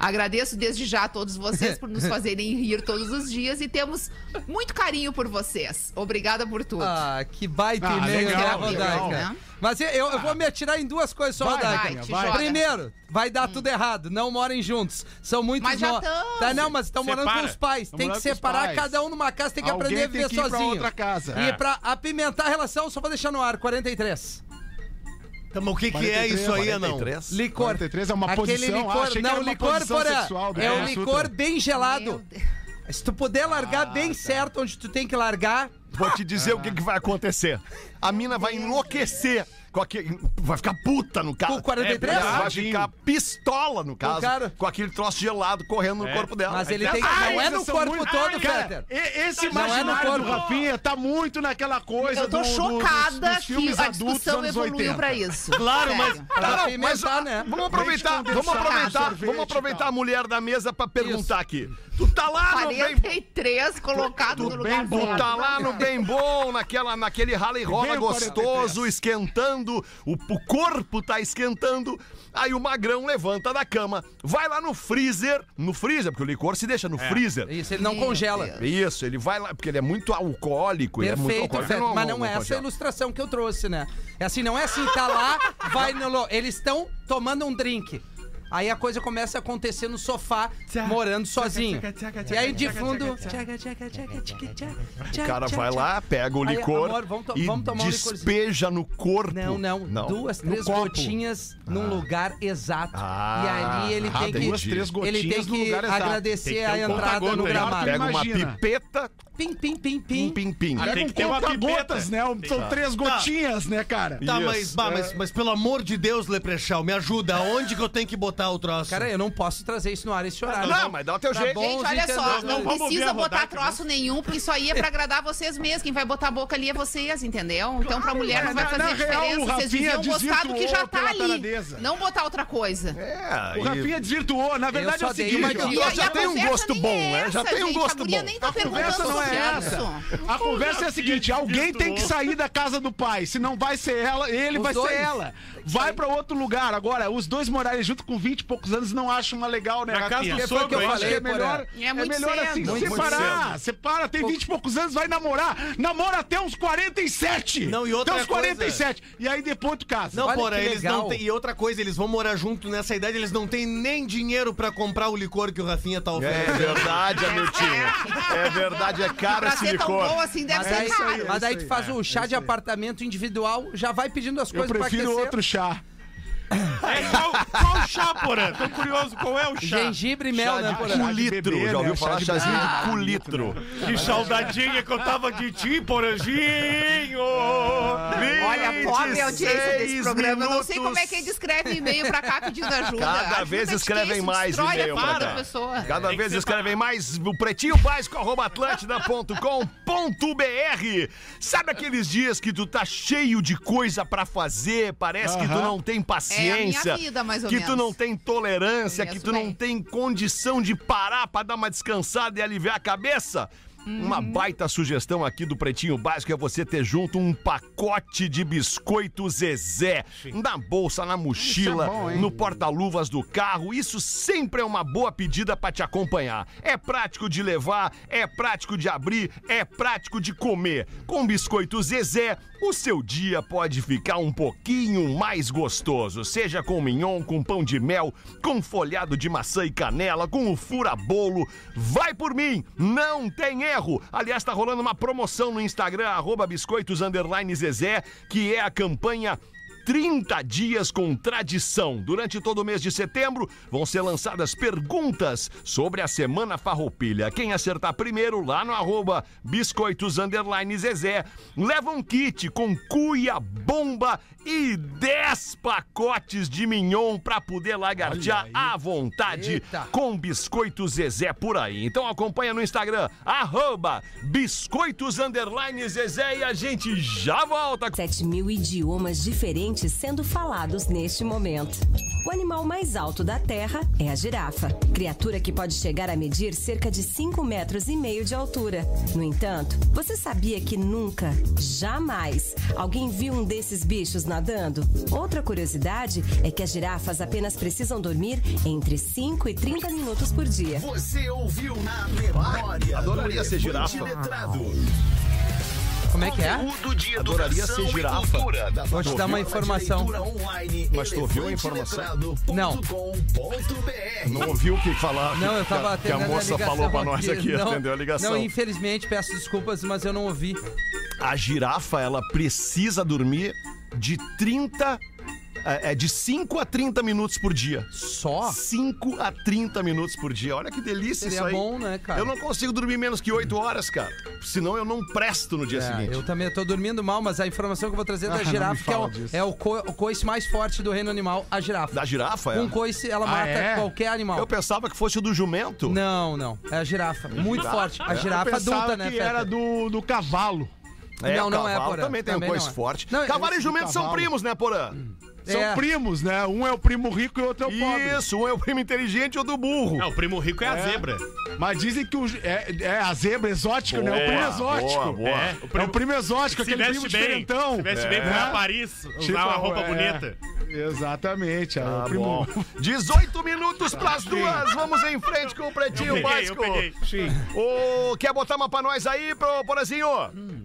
Agradeço desde já a todos vocês por nos fazerem rir todos os dias e temos muito carinho por vocês. Obrigada por tudo. Ah, que baita Ah, e-mail, legal, né, legal. Né? Mas eu, eu vou me atirar em duas coisas só, Vai, Rodaica. vai. Primeiro, vai dar tudo errado. Não morem juntos. São muitos Mas já no- tão. Tá, não, mas estão morando com os pais. Tão Tem que separar cada um numa casa, tem que Alguém aprender a viver que ir pra sozinho. outra casa. E É. pra apimentar a relação, só vou deixar no ar, 43. Tá, mas o que, que 43, é isso aí, não? 43? Licor. 43 é uma Aquele posição, licor, ah, achei que não, era uma licor, posição porra, sexual do é um Kama Sutra. licor bem gelado. Se tu puder largar Ah, bem tá. certo onde tu tem que largar, Vou te dizer o que, que vai acontecer. A mina vai enlouquecer. Com aquele, vai ficar puta no caso. Com 43? É, vai ficar pistola no caso, cara. com aquele troço gelado correndo no É. corpo dela. Mas ele tem. Ai, Não é no corpo muito- todo, Ai, cara, Fetter. e- Esse Não é no imaginário do. Rafinha tá muito naquela coisa Eu tô do- do- chocada dos, dos que filmes a adultos discussão evoluiu 80. pra isso. Claro, mas-. Pra Não, mas, né? Vamos aproveitar, vamos aproveitar, sorvete vamos e aproveitar a mulher da mesa pra perguntar aqui. Tu tá lá no bem, 43 colocado no lugar tu tá lá no bem bom, naquela, naquele rally rola Bem o gostoso, esquentando, o, o corpo tá esquentando. Aí o magrão levanta da cama, vai lá no freezer, no freezer, porque o licor se deixa no freezer. Isso, ele não Meu congela. Deus. Isso, ele vai lá, porque ele é muito alcoólico, ele é muito Perfeito, alcoólico. Fetter. Mas não é essa a congela. ilustração que eu trouxe, né? É assim, não é assim, tá lá, vai no. lo- Eles estão tomando um drink. Aí a coisa começa a acontecer no sofá, morando sozinho. E aí de fundo. O cara vai lá, pega o Aí, licor amor, vamos to- e vamos tomar um despeja no corpo. Não, não, Duas, três gotinhas num lugar exato. Ah, e ali ele ah, tem que. duas, três gotinhas ele tem que agradecer Tem que ter a entrada no aí. gramado. Pega uma pipeta, Pim, pim, pim, pim, pim. pim, pim. Ah, tem que ter uma gotas, pipeta. né? São três gotinhas, né, cara? Tá, mas, bah, mas, mas pelo amor de Deus, Leprechal, me ajuda. Aonde que eu tenho que botar o troço? Cara, eu não posso trazer isso no ar esse horário. Não, mas dá o teu Tá jeito. bom. Gente, olha só, não? Vamos precisa botar rodada, troço nenhum, porque isso aí é pra agradar vocês mesmos. Quem vai botar a boca ali é vocês, entendeu? Então pra mulher não vai fazer na real, diferença. o Vocês Rafinha deviam gostar do que já desvirtuou tá ali. taradeza. Não botar outra coisa. É, O e- Rafinha desvirtuou. Na verdade é o dei seguinte, uma ó. E já e a tem um conversa gosto bom, é né? Já tem um gosto bom. nem tá A conversa perguntando não é essa. A conversa é a seguinte: alguém tem que sair da casa do pai. Se não vai ser ela, ele vai ser ela. Vai pra outro lugar. Agora, os dois morarem junto com 20 e poucos anos não acham uma legal, né, Na casa Rafinha? do Que foi o que eu sogro, Acho que falei, é melhor. É muito melhor cedo. assim, Muito separar. Separa, tem 20 e poucos anos, vai namorar. Namora até uns 47. Não, e outra Até uns coisa- 47. E aí depois tu casa. Não, Olha porra, eles legal. não têm. E outra coisa, eles vão morar junto nessa idade, eles não têm nem dinheiro pra comprar o licor que o Rafinha tá É oferecendo. verdade, Amiltinho. É verdade, é caro Pra esse ser tão licor. bom assim, deve Mas ser aí, caro. mas aí tu faz o chá de apartamento individual, já vai pedindo as Eu coisas pra prefiro aquecer. outro chá. É, qual, qual chá, porã? Tô curioso, qual é o chá? Gengibre e mel, né, de Porã? cu- Culitro, já ouviu né? falar? Chá de Chazinho de culitro. Que saudadinha que eu tava de ti, porãzinho! Olha, pobre audiência desse 26 programa. Eu não sei minutos. como é que escreve e-mail pra cá pedindo ajuda. Cada Ajuda vez de escrevem mais e-mail a pra cá. pessoa. Cada Tem vez escrevem mais o pretinho básico arroba atlântida.com.br. Sabe aqueles dias que tu tá cheio de coisa pra fazer, parece que tu não tem paciência, É a minha vida, mais ou que tu menos. não tem tolerância, que tu não bem. tem condição de parar pra dar uma descansada e aliviar a cabeça? Uma Uhum. baita sugestão aqui do Pretinho Básico é você ter junto um pacote de biscoito Zezé. Na bolsa, na mochila, é bom, no porta-luvas do carro. Isso sempre é uma boa pedida pra te acompanhar. É prático de levar, é prático de abrir, é prático de comer. Com biscoito Zezé, o seu dia pode ficar um pouquinho mais gostoso. Seja com mignon, com pão de mel, com folhado de maçã e canela, com o fura-bolo. Vai por mim, não tem erro. Aliás, tá rolando uma promoção no Instagram, arroba biscoitos Zezé, que é a campanha 30 dias com tradição. Durante todo o mês de setembro vão ser lançadas perguntas sobre a Semana Farroupilha. Quem acertar primeiro lá no arroba biscoitos underline Zezé leva um kit com cuia, bomba e 10 pacotes de mignon pra poder lagartear à vontade Eita. com biscoito Zezé por aí. Então acompanha no Instagram, arroba biscoitos underline Zezé e a gente já volta. 7 mil idiomas diferentes sendo falados neste momento. O animal mais alto da Terra é a girafa, criatura que pode chegar a medir cerca de 5 metros e meio de altura. No entanto, você sabia que nunca, jamais, alguém viu um desses bichos nadando? Outra curiosidade é que as girafas apenas precisam dormir entre 5 e 30 minutos por dia. Você ouviu na memória. Adoraria do ser girafa. Como é que é? Conteúdo de Adoraria ser girafa. da Vou te dar uma informação. online Mas tu ouviu a informação? elefanteletrado.com.br. Não ouviu o que falar? Não, eu tava que a, que a moça ligação falou pra nós aqui, Não, atendeu a ligação. Não, infelizmente, peço desculpas, mas eu não ouvi. A girafa, ela precisa dormir de 30 É, é de 5 a 30 minutos por dia. Só? 5 a 30 minutos por dia. Olha que delícia Seria isso aí. bom, né, cara? Eu não consigo dormir menos que 8 horas, cara. Senão eu não presto no dia É, seguinte. eu também tô dormindo mal, mas a informação que eu vou trazer é Ah, da não girafa, que é, o, é o, co- o coice mais forte do reino animal, a girafa. Da girafa, é? Com coice, ela Ah, mata é? qualquer animal. Eu pensava que fosse o do jumento. Não, não. É a girafa. Muito forte. A Eu girafa pensava adulta, né, que era do, do cavalo. É, Não, o não é, cavalo Porã. Também tem Também um coice é. forte. Não, cavalo e jumento são cavalo. primos, né, Porã? São É. primos, né? Um é o primo rico e o outro é o pobre. Isso, um é o primo inteligente e o do burro. Não, o primo rico é a zebra. Mas dizem que o, é, é a zebra exótica, né? O primo exótico. boa, boa. É, É o primo exótico, aquele primo bem. diferentão. Se veste bem, vai É. a Paris, usar Tipo, uma roupa é. bonita. Exatamente. é Tá o primo... bom. 18 minutos pras duas. Vamos em frente com o Pretinho Eu peguei, eu Básico. peguei. Sim. Ô, quer botar uma pra nós aí, pro Porazinho?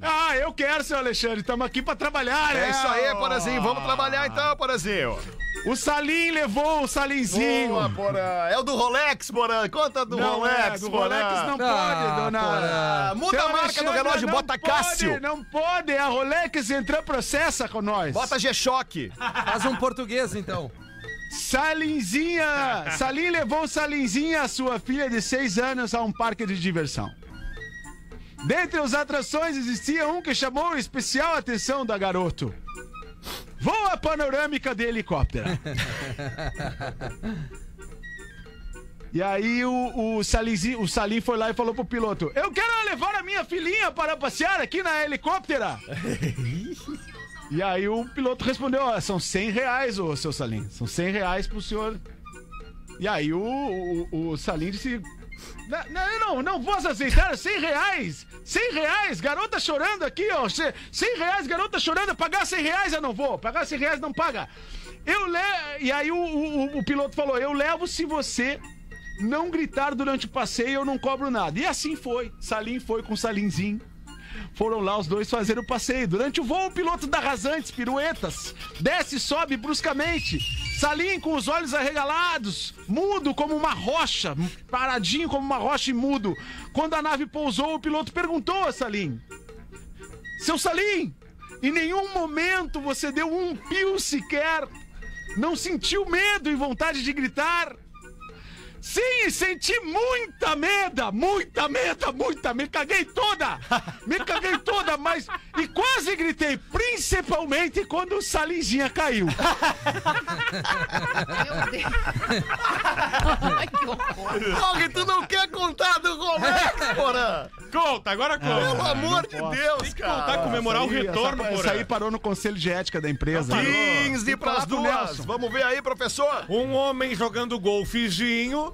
Ah, eu quero, seu Alexandre. Estamos aqui pra trabalhar, né? É isso aí, Porazinho. Vamos trabalhar então, Porazinho. O Salim levou o Salinzinho. Boa, Porã. É o do Rolex, Porã. Conta do Não Rolex, é, do Porã. Rolex não Ah, pode, dona. Porã. Muda Seu a marca do relógio, bota pode, Cássio. Não pode, a Rolex entrou processa com nós. Bota G-Shock. Faz um português, então. Salinzinha! Salim levou o Salinzinha, a sua filha de 6 anos, a um parque de diversão. Dentre as atrações existia um que chamou especial atenção da garoto. Voa panorâmica de helicóptero. E aí o, o, o Salim foi lá e falou pro piloto: Eu quero levar a minha filhinha para passear aqui na helicóptera. E aí o piloto respondeu, ó, são 100 reais, ô seu Salim. São 100 reais pro senhor. E aí o, o, o Salim disse... Não, não, não, posso aceitar, 100 reais! 100 reais, garota chorando aqui, ó. 100 reais, garota chorando, pagar 100 reais eu não vou, pagar 100 reais não paga. Eu le... E aí o, o, o piloto falou, eu levo se você não gritar durante o passeio, eu não cobro nada. E assim foi, Salim foi com Salinzinho. Foram lá os dois fazer o passeio. Durante o voo, o piloto dá rasantes, piruetas, desce e sobe bruscamente. Salim com os olhos arregalados, mudo como uma rocha, paradinho como uma rocha e mudo. Quando a nave pousou, o piloto perguntou a Salim: Seu Salim, em nenhum momento você deu um pio sequer? Não sentiu medo e vontade de gritar? Sim, senti muita medo, muita medo, muita medo. Caguei toda, me caguei toda, mas. E quase gritei, principalmente quando o Salinzinha caiu. Meu Deus. Ai, que horror. Porra, tu não quer contar do Rolex, Porã? Conta, agora conta. Pelo amor de Deus, Tá cara. comemorar o retorno, essa, essa porra. aí parou no conselho de ética da empresa. 15 pras Fala com o duas. Nelson. Vamos ver aí, professor. Um homem jogando golfezinho,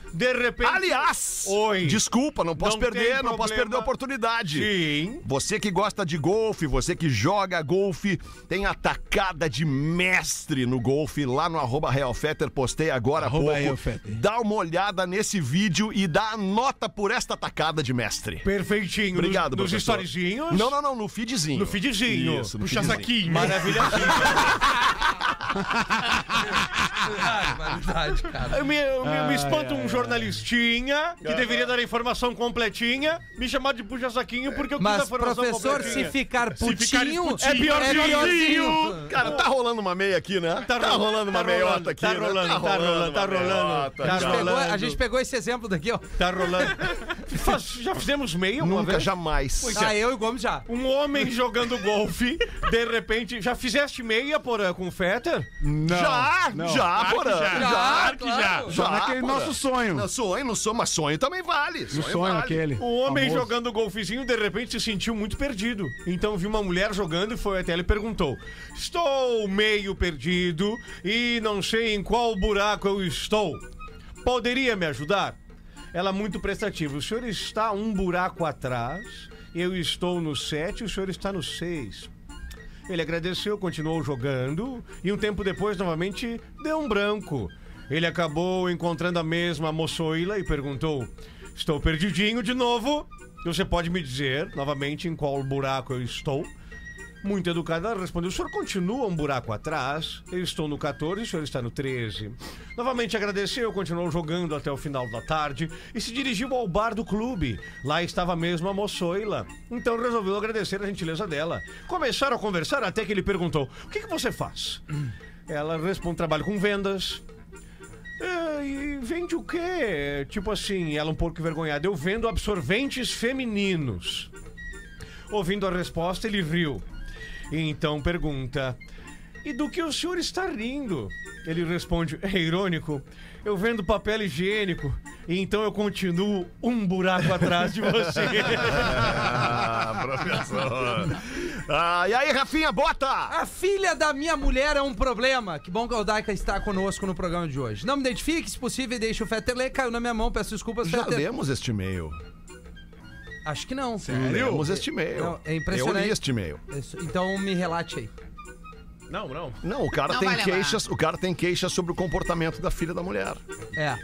de repente. Aliás, Oi. desculpa, não posso Não perder, não posso perder a oportunidade. Sim. Você que gosta de golfe, você que joga golfe, tem a tacada de mestre no golfe lá no arroba Realfetter, postei agora há pouco. Realfetter. Dá uma olhada nesse vídeo e dá a nota por esta tacada de mestre. Perfeitinho. Obrigado, Nos, nos storyzinhos. Não, não, não, no feedzinho. No feedzinho. Isso, no Puxa feedzinho. saquinho. Maravilha. Eu me, eu me, me espanto um jornalistinha que deveria dar a informação completinha, me chamar de puxa-saquinho porque eu quis a Mas, informação professor, se completinha. ficar Se ficar putinho, putinho, é piorzinho. Cara, tá rolando uma meia aqui, né? Tá, rolando uma tá meiota rolando, aqui, tá né? rolando, tá rolando, tá uma rolando, meiota, tá a, gente cara. pegou, a rolando. gente pegou esse exemplo daqui, ó. Tá rolando. Faz- já fizemos meio uma Nunca, vez? jamais. Ah, eu e o Gomes já. Um homem jogando golfe, de repente. Já fizeste meia, porra, com o Fetter? Não, já, não. já, Claro que porra. já. Já, Claro que já. claro. Só naquele porra. nosso sonho. Não, sonho, não sou, mas sonho também vale. O sonho vale. aquele. O homem famoso. jogando golfezinho, de repente, se sentiu muito perdido. Então viu uma mulher jogando e foi até ela e perguntou: Estou meio perdido e não sei em qual buraco eu estou. Poderia me ajudar? Ela muito prestativa. O senhor está um buraco atrás, eu estou no 7 e o senhor está no 6. Ele agradeceu, continuou jogando e um tempo depois, novamente, deu um branco. Ele acabou encontrando a mesma moçoila e perguntou: Estou perdidinho de novo. Você pode me dizer novamente em qual buraco eu estou? Muito educada, respondeu: O senhor continua um buraco atrás? Eu estou no 14 e o senhor está no 13. Novamente agradeceu, continuou jogando até o final da tarde e se dirigiu ao bar do clube. Lá estava mesmo a moçoila. Então resolveu agradecer a gentileza dela. Começaram a conversar até que ele perguntou: O que, que você faz? Ela responde: trabalho com vendas. "É, e vende o quê? Tipo assim, ela um pouco envergonhada. Eu vendo absorventes femininos. Ouvindo a resposta, ele riu. E então pergunta: E do que o senhor está rindo? Ele responde: É irônico. Eu vendo papel higiênico. E então eu continuo um buraco atrás de você. Ah, professor. Ah, e aí, Rafinha, bota! A filha da minha mulher é um problema. Que bom que a Odaica está conosco no programa de hoje. Não me identifique, se possível, e deixe o Fetter ler. Caiu na minha mão, peço desculpas, Já Fetter. lemos este e-mail. Acho que não. Lemos este e-mail. Não, é impressionante. Eu li este e-mail. Isso, Então me relate aí. Não, não. Não, o cara Não tem vai queixas, o cara tem queixas sobre o comportamento da filha da mulher. É.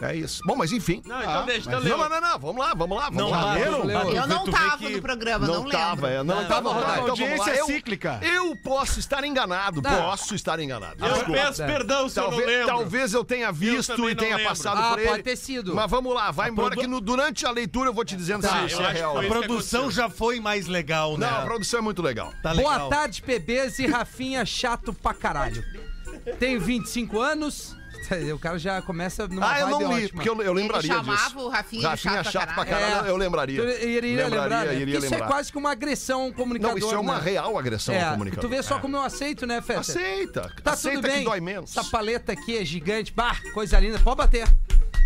É isso. Bom, mas enfim. Não, então deixa, então Não, leu. não, não, não, vamos lá, vamos lá, vamos Não lá. leram? Eu não tava que no programa, não, Não tava, lembro. é, não Não, tava. lá, Então, vamos audiência é Eu- cíclica. Eu posso estar enganado, Não. posso estar enganado. Eu Desculpa. peço perdão se eu não Talvez, lembro. talvez eu tenha visto também e não tenha lembro. passado Ah, por ele. pode ter sido. Mas vamos lá, vai embora produ- que no- durante a leitura eu vou te dizendo Tá, se, eu acho é real. A isso produção já foi mais legal, né? Não, a produção é muito legal. Tá legal. Boa tarde, bebês e Rafinha chato pra caralho. Tenho 25 anos. O cara já começa numa Ah, eu não li, ótima. porque eu, eu lembraria Ele chamava disso. o Rafinha Rafinha chato chato pra pra caralho. caralho, eu lembraria. Tu iria lembrar, né? Iria isso é lembrar. quase que uma agressão ao comunicador, Não, isso é uma né? real agressão É, ao comunicador. tu vê só como eu aceito, né, Feta? Aceita. Tá Aceita tudo bem. que dói menos. Essa paleta aqui é gigante. Bah, coisa linda. Pode bater.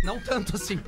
Não tanto assim.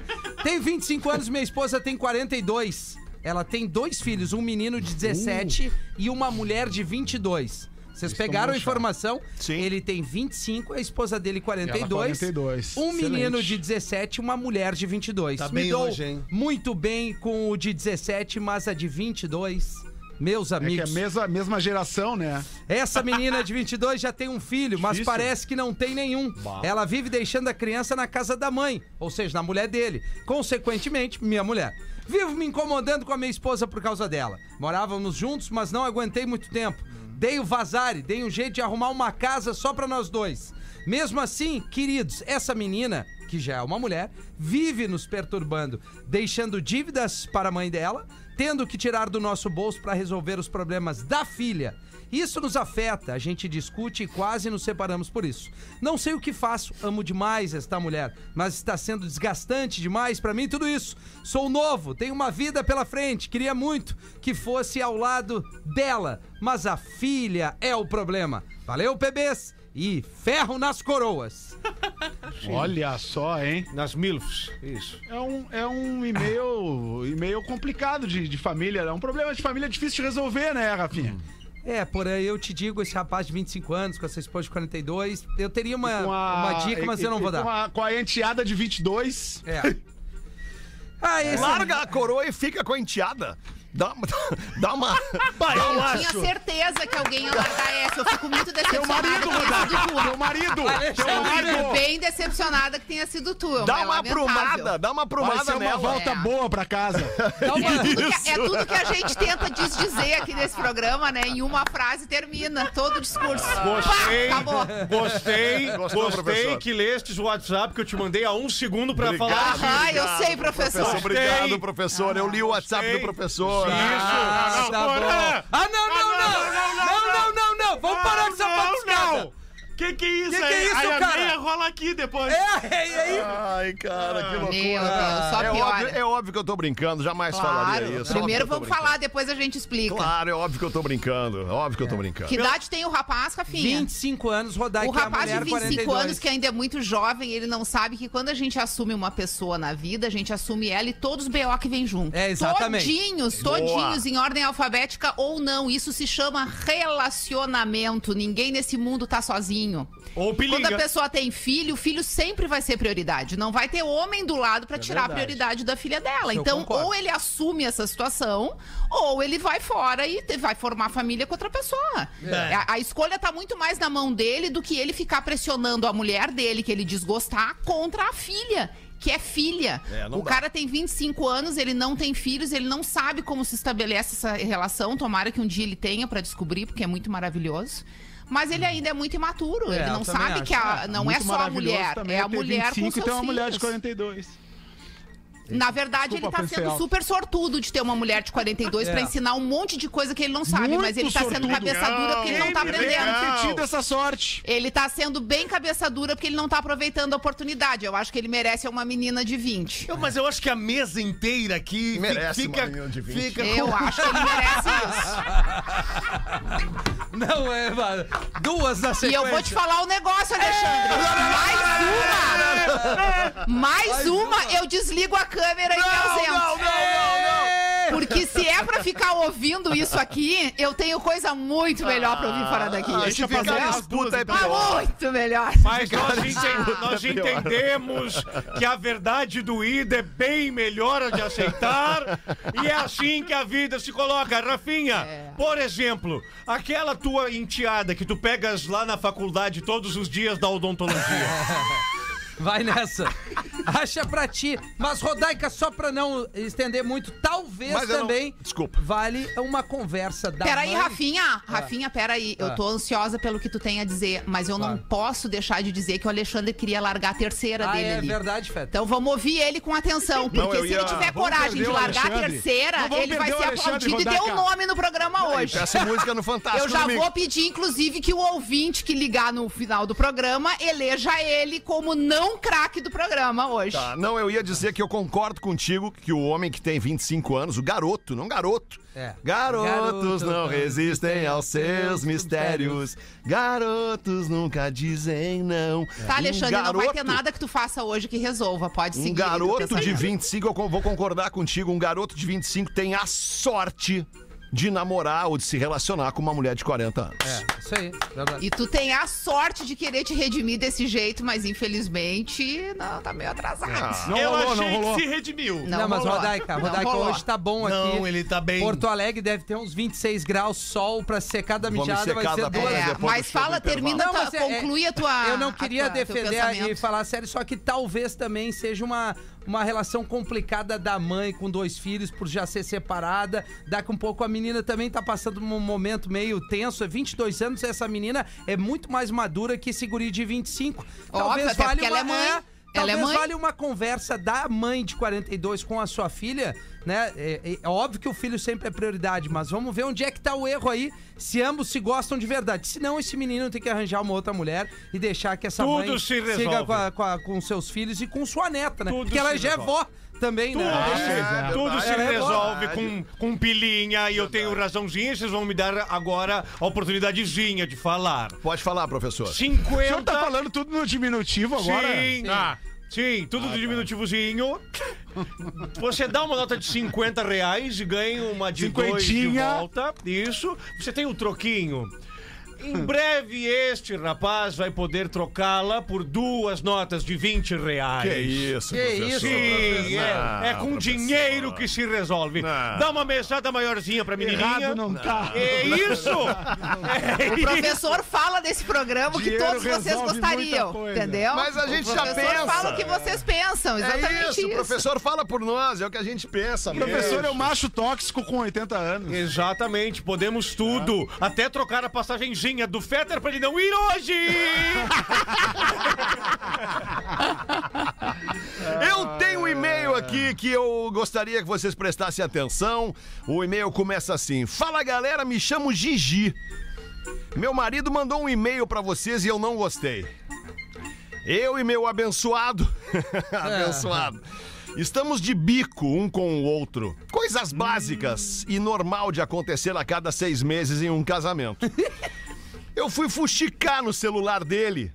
Tem 25 anos, minha esposa tem 42. Ela tem dois filhos, um menino de 17 e uma mulher de 22. Vocês pegaram a informação? Sim. Ele tem 25, a esposa dele 42. 42. Um Excelente. menino de 17 e uma mulher de 22. Tá Me bem dou hoje, hein? muito bem com o de 17, mas a de 22, meus É que é amigos. a mesma, mesma geração, né? Essa menina de 22 já tem um filho, mas Difícil. parece que não tem nenhum. Ela vive deixando a criança na casa da mãe, ou seja, na mulher dele. Consequentemente, minha mulher. Vivo me incomodando com a minha esposa por causa dela. Morávamos juntos, mas não aguentei muito tempo. Dei o vazare, dei um jeito de arrumar uma casa só pra nós dois. Mesmo assim, queridos, essa menina, que já é uma mulher, vive nos perturbando, deixando dívidas para a mãe dela, tendo que tirar do nosso bolso para resolver os problemas da filha. Isso nos afeta, a gente discute e quase nos separamos por isso. Não sei o que faço, amo demais esta mulher, mas está sendo desgastante demais pra mim tudo isso. Sou novo, tenho uma vida pela frente, queria muito que fosse ao lado dela, mas a filha é o problema. Valeu, PBs! E ferro nas coroas. Olha só, hein? Nas MILFs, isso. É um, é um e-mail, e-mail complicado de, de família. É um problema de família difícil de resolver, né, Rafinha? É, porém, eu te digo, esse rapaz de 25 anos, com essa esposa de 42, eu teria uma, Com a- uma dica, mas e- eu não vou Com dar. a, com a enteada de 22. É. Ah, esse Larga a coroa e fica com a enteada. Dá, uma- dá uma. Pai, eu Eu acho. tinha certeza que alguém ia largar essa. Eu fico muito decepcionada marido, que tenha sido tu. Teu marido! Teu Eu marido! Decepcionada que tenha sido tu. é Dá uma lamentável. aprumada, dá uma Vai aprumada ser uma nela. volta É. boa pra casa. Uma- É tudo, que, é tudo que a gente tenta desdizer aqui nesse programa, né? Em uma frase termina todo o discurso. Gostei, Pá, acabou. gostei, Gostou, gostei professor? que lestes o WhatsApp que eu te mandei há um segundo pra Obrigado. falar. Aham, eu sei, professor. Professor, obrigado, professor. Eu li o WhatsApp Gostei. do professor. Ah, Isso. tá Porã. bom. Ah, não, não, não! Não, não, não, não! Vamos parar com essa! Que que é isso Que que aí? é isso, aí a cara? meia rola aqui depois. É, é, é, é. Ai, cara, que loucura. Meu Deus, só é, piora. óbvio, é óbvio que eu tô brincando, jamais falaria Claro. isso. Primeiro vamos falar, depois a gente explica. Claro, é óbvio que eu tô brincando. É óbvio que eu tô brincando. Que idade tem o rapaz, Rafinha? 25 anos, Rodai, O é a rapaz de mulher 25 42. anos, que ainda é muito jovem, ele não sabe que quando a gente assume uma pessoa na vida, a gente assume ela e todos os BO que vem junto. É, exatamente. Todinhos, todinhos, em ordem alfabética ou não. Isso se chama relacionamento. Ninguém nesse mundo tá sozinho. Ou Quando a pilinga. pessoa tem filho, o filho sempre vai ser prioridade. Não vai ter homem do lado pra tirar a prioridade da filha dela. Eu então, concordo. ou ele assume essa situação, ou ele vai fora e vai formar família com outra pessoa. É. A, a escolha tá muito mais na mão dele do que ele ficar pressionando a mulher dele, que ele desgostar, contra a filha. Que é filha. É, o dá. cara tem 25 anos, ele não tem filhos, ele não sabe como se estabelece essa relação. Tomara que um dia ele tenha pra descobrir, porque é muito maravilhoso. Mas ele ainda é muito imaturo. É, ele não sabe acho. que a, não é só a mulher, também é a mulher 25 com seus tem uma mulher de filhos. 42. Na verdade, Desculpa, ele tá sendo alto. super sortudo de ter uma mulher de 42 pra É. ensinar um monte de coisa que ele não sabe, mas ele tá sendo sortudo. cabeça dura porque ele não tá aprendendo. Ter tido essa sorte. Ele tá sendo bem cabeça dura porque ele não tá aproveitando a oportunidade. Eu acho que ele merece uma menina de 20. Eu- mas eu acho que a mesa inteira aqui Merece fica, uma menina de 20. fica Eu acho que ele merece isso. Não, é, mano. Duas na E sequência. eu vou te falar um negócio, Alexandre. Mais uma! Mais uma, eu desligo a câmera e me ausento. Porque se é pra ficar ouvindo isso aqui, eu tenho coisa muito melhor pra ouvir fora daqui. Ah, se ficar passar as disputa é Ah, pior. muito melhor. Mas nós, enten- nós entendemos que a verdade do Ida é bem melhor de aceitar. e é assim que a vida se coloca. Rafinha, É. por exemplo, aquela tua enteada que tu pegas lá na faculdade todos os dias da odontologia. Vai nessa. Acha pra ti. Mas, Rodaica, só pra não estender muito, talvez Mas eu não- também. Desculpa. Vale uma conversa da. Peraí, mãe. Rafinha. Rafinha, peraí. Eu tô ansiosa pelo que tu tem a dizer, mas eu não posso deixar de dizer que o Alexandre queria largar a terceira Ah, dele é ali. verdade, Feta. Então vamos ouvir ele com atenção, porque eu se ia- ele tiver vamos coragem perder de o largar a Alexandre. terceira, Não vamos ele vai perder o ser Alexandre, aplaudido e ter um Rodaica. nome no programa hoje. Peça música no Fantástico Eu já domingo. vou pedir, inclusive, que o ouvinte que ligar no final do programa eleja ele como não craque do programa hoje. Tá, não, eu ia dizer que eu concordo contigo que o homem que tem 25 anos, o garoto, não garoto. É. Garotos Garoto não resistem aos seus mistérios. Garotos nunca dizem não. Tá, Alexandre, um não vai ter garoto- nada que tu faça hoje que resolva. Pode seguir. Um garoto de pensamento. 25, eu vou concordar contigo, um garoto de 25 tem a sorte de namorar ou de se relacionar com uma mulher de 40 anos. É, isso aí, verdade. E tu tem a sorte de querer te redimir desse jeito, mas infelizmente, não, tá meio atrasado. Não eu rolou, achei não rolou. que se redimiu. Não Não, mas rolou. Rodaica, Não Rodaica rolou. hoje tá bom aqui. Não, ele tá bem. Porto Alegre deve ter uns 26 graus, sol pra secar da mijada, vai ser da duas. É, mas fala, termina, Não, tua- mas é- conclui a tua. Eu não a queria tua- defender e falar sério, só que talvez também seja uma, uma relação complicada da mãe com dois filhos por já ser separada. Daqui um pouco a menina também tá passando um momento meio tenso. É 22 anos, essa menina é muito mais madura que esse guri de 25. Óbvio, até porque ela é mãe. Ela é Talvez mãe. vale uma conversa da mãe de 42 com a sua filha, né? É, é óbvio que o filho sempre é prioridade, mas vamos ver onde é que tá o erro aí, se ambos se gostam de verdade. Senão esse menino tem que arranjar uma outra mulher e deixar que essa Tudo mãe se siga com, a- com, a- com seus filhos e com sua neta, né? Tudo Porque ela já é resolve. vó também, Tudo, né? se, é tudo verdade, se é resolve com, com pilinha e eu tenho razãozinha. Vocês vão me dar agora a oportunidadezinha de falar. Pode falar, professor. 50. O senhor tá falando tudo no diminutivo agora? Sim, ah, sim, tudo do diminutivozinho. Você dá uma nota de 50 reais e ganha uma de dois de Cinquentinha. volta. Isso. Você tem o troquinho. Em breve, este rapaz vai poder trocá-la por duas notas de 20 reais. Que isso, Que professor. isso, Sim, é, Não, é com professor. dinheiro que se resolve. Não. Dá uma mesada maiorzinha pra menininha. Errado não tá. É isso! É O isso! professor fala desse programa que Dinheiro todos vocês gostariam, entendeu? Mas a gente o já professor pensa. fala o que vocês pensam, exatamente É isso, isso. o professor fala por nós, é o que a gente pensa. O professor é um macho tóxico com 80 anos. Exatamente, podemos tudo. Até trocar a do Fetter pra ele não ir hoje! Eu tenho um e-mail aqui que eu gostaria que vocês prestassem atenção. O e-mail começa assim: Fala galera, me chamo Gigi. Meu marido mandou um e-mail pra vocês e eu não gostei. Eu e meu abençoado, abençoado, estamos de bico um com o outro. Coisas básicas e normal de acontecer a cada seis meses em um casamento. Eu fui fuxicar no celular dele,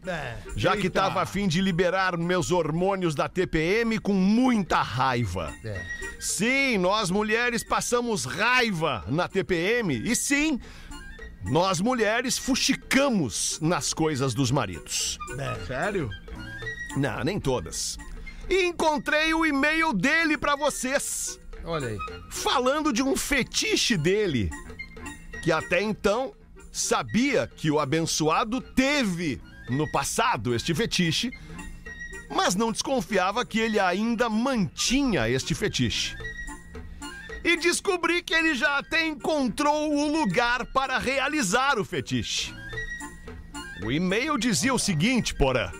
já que tava a fim de liberar meus hormônios da TPM com muita raiva. Sim, nós mulheres passamos raiva na TPM e sim, nós mulheres fuxicamos nas coisas dos maridos. Sério? Não, nem todas. E encontrei o e-mail dele pra vocês, Olha aí. falando de um fetiche dele, que até então sabia que o abençoado teve no passado este fetiche, mas não desconfiava que ele ainda mantinha este fetiche. E descobri que ele já até encontrou o lugar para realizar o fetiche. O e-mail dizia o seguinte, porã.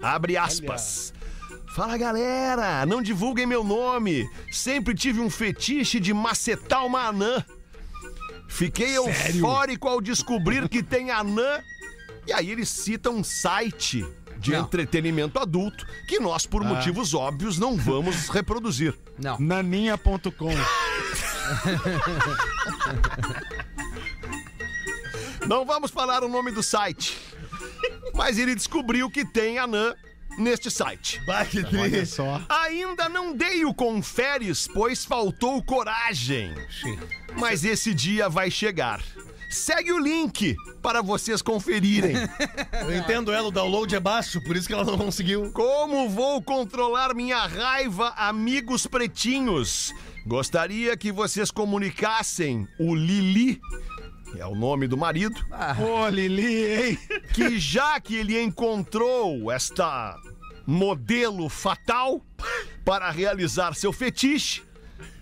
Abre aspas. Fala galera, não divulguem meu nome. Sempre tive um fetiche de macetar uma anã. Fiquei eufórico ao descobrir que tem anã. E aí ele cita um site de Não. entretenimento adulto que nós, por motivos óbvios, não vamos reproduzir. Não. Naninha.com. Não vamos falar o nome do site. Mas ele descobriu que tem anã neste site. Olha só. Ainda não dei o conferes, pois faltou coragem. Mas esse dia vai chegar. Segue o link para vocês conferirem. Eu entendo ela, o download é baixo, por isso que ela não conseguiu. Como vou controlar minha raiva, amigos pretinhos? Gostaria que vocês comunicassem o Lili, é o nome do marido, Ô, Lili, hein? que já que ele encontrou esta modelo fatal para realizar seu fetiche,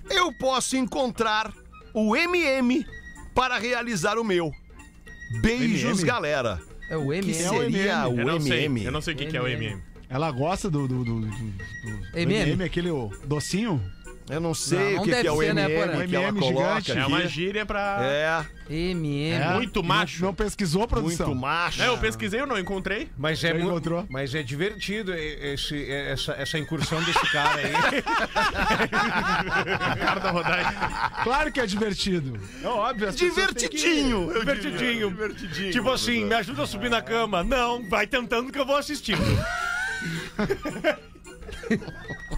eu posso encontrar o MM para realizar o meu. Beijos, MM? galera. É o Que M. seria o Eu não sei. MM? Eu não sei o que, que é o MM. Ela gosta do, do, do, do- do MM? MM, aquele docinho? Eu não sei Não, não o que, deve que é o ser, né, MM Porã? que ela MM coloca gigante. É uma gíria pra. É, MM. É? Muito macho. Não, não pesquisou, produção? muito macho. É, eu pesquisei, eu não encontrei. Mas é, Já mu- encontrou? mas é divertido e- esse, essa, essa incursão desse cara aí. Cara da rodagem. Claro que é divertido. É óbvio. as pessoas têm que- Divertidinho. eu diria. Divertidinho. Divertidinho. tipo assim, me ajuda a subir na cama. Não, vai tentando que eu vou assistindo.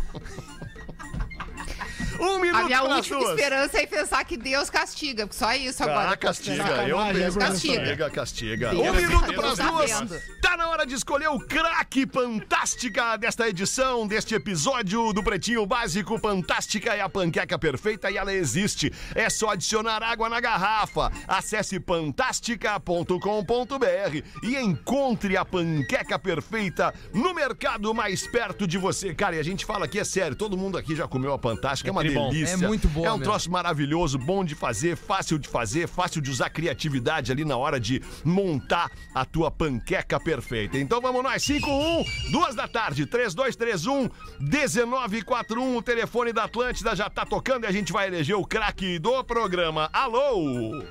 Um A minuto minha para as última duas. esperança é pensar que Deus castiga. porque Só isso agora. Ah, castiga. Eu é, professor? castiga, castiga. Deus Um minuto para as duas. vendo. Tá na hora de escolher o craque fantástica desta edição, deste episódio do Pretinho Básico. Fantástica é a panqueca perfeita e ela existe. É só adicionar água na garrafa. Acesse fantástica.com.br e encontre a panqueca perfeita no mercado mais perto de você. Cara, e a gente fala aqui, é sério, todo mundo aqui já comeu a fantástica, é uma delícia. É muito boa É um mesmo. troço maravilhoso, bom de fazer, fácil de fazer, fácil de usar criatividade ali na hora de montar a tua panqueca perfeita. Então vamos nós, 51, duas da tarde, 3231 1941, o telefone da Atlântida já tá tocando e a gente vai eleger o craque do programa. Alô?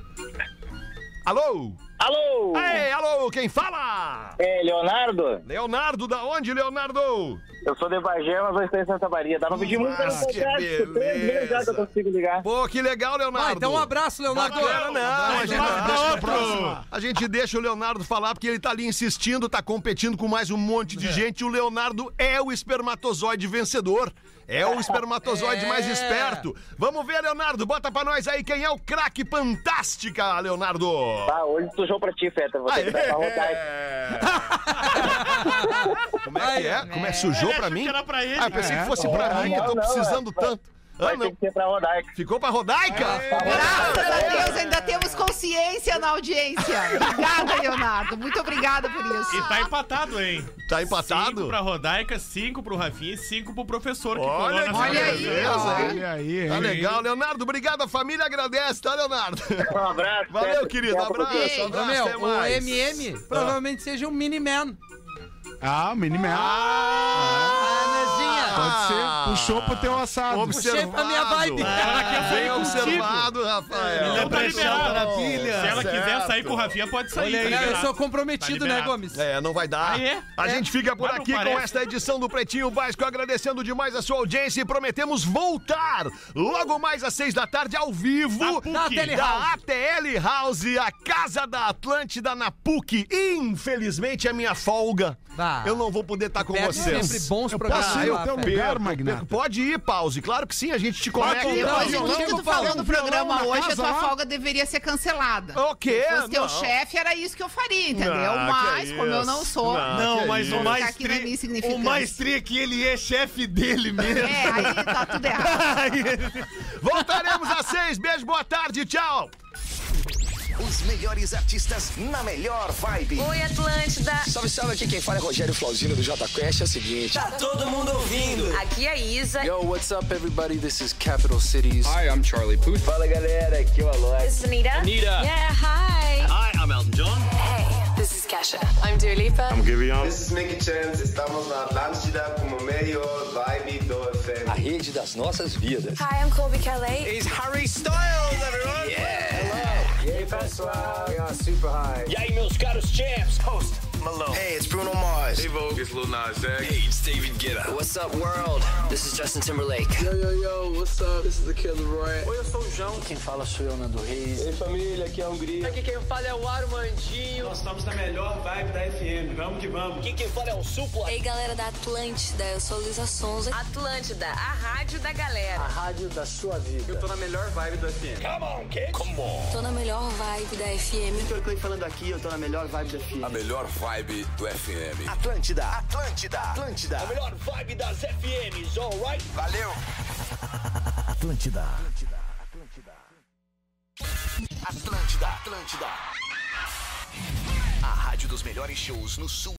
Alô? Alô! Ei, alô, quem fala? É, Leonardo? Leonardo, da onde, Leonardo? Eu sou de Bagé, mas eu estou em Santa Maria. Dá pra pedir Mas que podcast. Três vezes já que eu consigo ligar. Pô, que legal, Leonardo. Ah, então um abraço, Leonardo. Bacana, não, a gente, Leonardo. deixa, Pra a gente deixa o Leonardo falar porque ele tá ali insistindo, tá competindo com mais um monte de gente. O Leonardo é o espermatozoide vencedor. É o espermatozoide É. mais esperto. Vamos ver, Leonardo. Bota pra nós aí quem é o craque fantástica, Leonardo. Tá, hoje sujou pra ti, Feta. Vou ter que dar pra rodar. Como é que é? Como é? Sujou pra mim? que era pra ele. Ah, pensei que fosse pra mim, que eu tô precisando é. Ah, Vai não. ter que ser pra rodar. Ficou pra Rodaica? Graças a Deus ainda temos consciência na audiência. Obrigada, Leonardo. Muito obrigada por isso. E tá empatado, hein? Tá empatado? Cinco pra Rodaica, cinco pro Rafinha e cinco pro professor que Olha colou Olha aí? Olha aí, Tá hein? legal, Leonardo. Obrigado, a família agradece, tá, Leonardo? Um abraço. Valeu, querido. A Abraço, próxima. Ô, abraço, meu, o. MM provavelmente seja um Miniman. Ah, Miniman. Ah, Nezinha. Pode ser. Puxou pro teu assado. Observado. Puxei pra minha vibe. Ela quer sair Bem observado, Rafael. Então tá liberado. Maravilha. Se ela quiser Certo. sair com o Rafinha, pode sair. Olha aí, tá Não, eu sou comprometido, Tá né, liberado. Gomes? É, não vai dar. Ah, é? A gente fica por Mas não aqui com parece. esta edição do Pretinho Básico, agradecendo demais a sua audiência e prometemos voltar logo mais às seis da tarde ao vivo Da PUC. Da Tele da House. ATL House, a casa da Atlântida na PUC. Infelizmente é minha folga. Bah. Eu não vou poder estar com Perde vocês. sempre bons Eu programas. posso ir Fé. lugar, Magnata? Pode ir, pause. Claro que sim, a gente te conecta. De violão, tudo que tu falou no programa hoje, a tua folga deveria ser cancelada. O quê? Se fosse teu chefe, era isso que eu faria, entendeu? Ah, Mas, como eu não sou. Não. Não, que mas o mais tri... O mais tri é que ele é chefe dele mesmo. É, aí tá tudo errado. Voltaremos às seis. Beijo, boa tarde, tchau. Os melhores artistas na melhor vibe. Oi, Atlântida. Salve, salve, aqui quem fala é Rogério Flauzino do Jota Quest. É o seguinte. Tá todo mundo ouvindo. Aqui é a Isa. Yo, what's up, everybody? This is Capital Cities. Hi, I'm Charlie Puth. Fala, galera. Aqui é o Alok. This is Anita. Anita. Yeah, hi. Hi, I'm Elton John. Hey, this is Kesha. I'm Dua Lipa. This is Mickey Chance. Estamos na Atlântida com o melhor vibe do FM. A rede das nossas vidas. Hi, I'm Colby Calais. Is Harry Styles, everyone? Yeah. E aí, pessoal? We are super high. E aí, meus caros champs? Host Malone. Hey, it's Bruno Mars. Hey, Vogue. It's Lil Nas X. Hey, it's David Guetta. What's up, world? This is Justin Timberlake. Yo, yo, yo, what's up? This is the Kid Leroy. Oi, eu sou o João. Quem fala sou eu, Nando Reis. Ei, família, aqui é a Hungria. Aqui quem fala é o Armandinho. Nós estamos na melhor vibe da FM. Vamos que vamos. Aqui quem fala é o Supla. Ei, galera da Atlântida, eu sou Luísa Sonza. Atlântida, a rádio da galera. A rádio da sua vida. Eu tô na melhor vibe do FM. Come on, kid. Come on. Tô na melhor vibe da FM. Vitor Clay falando aqui, eu tô na melhor vibe do FM. A melhor vibe do FM. Atlântida, Atlântida, Atlântida. A melhor vibe das FMs, alright? Valeu. Atlântida. Atlântida, Atlântida. A rádio dos melhores shows no sul.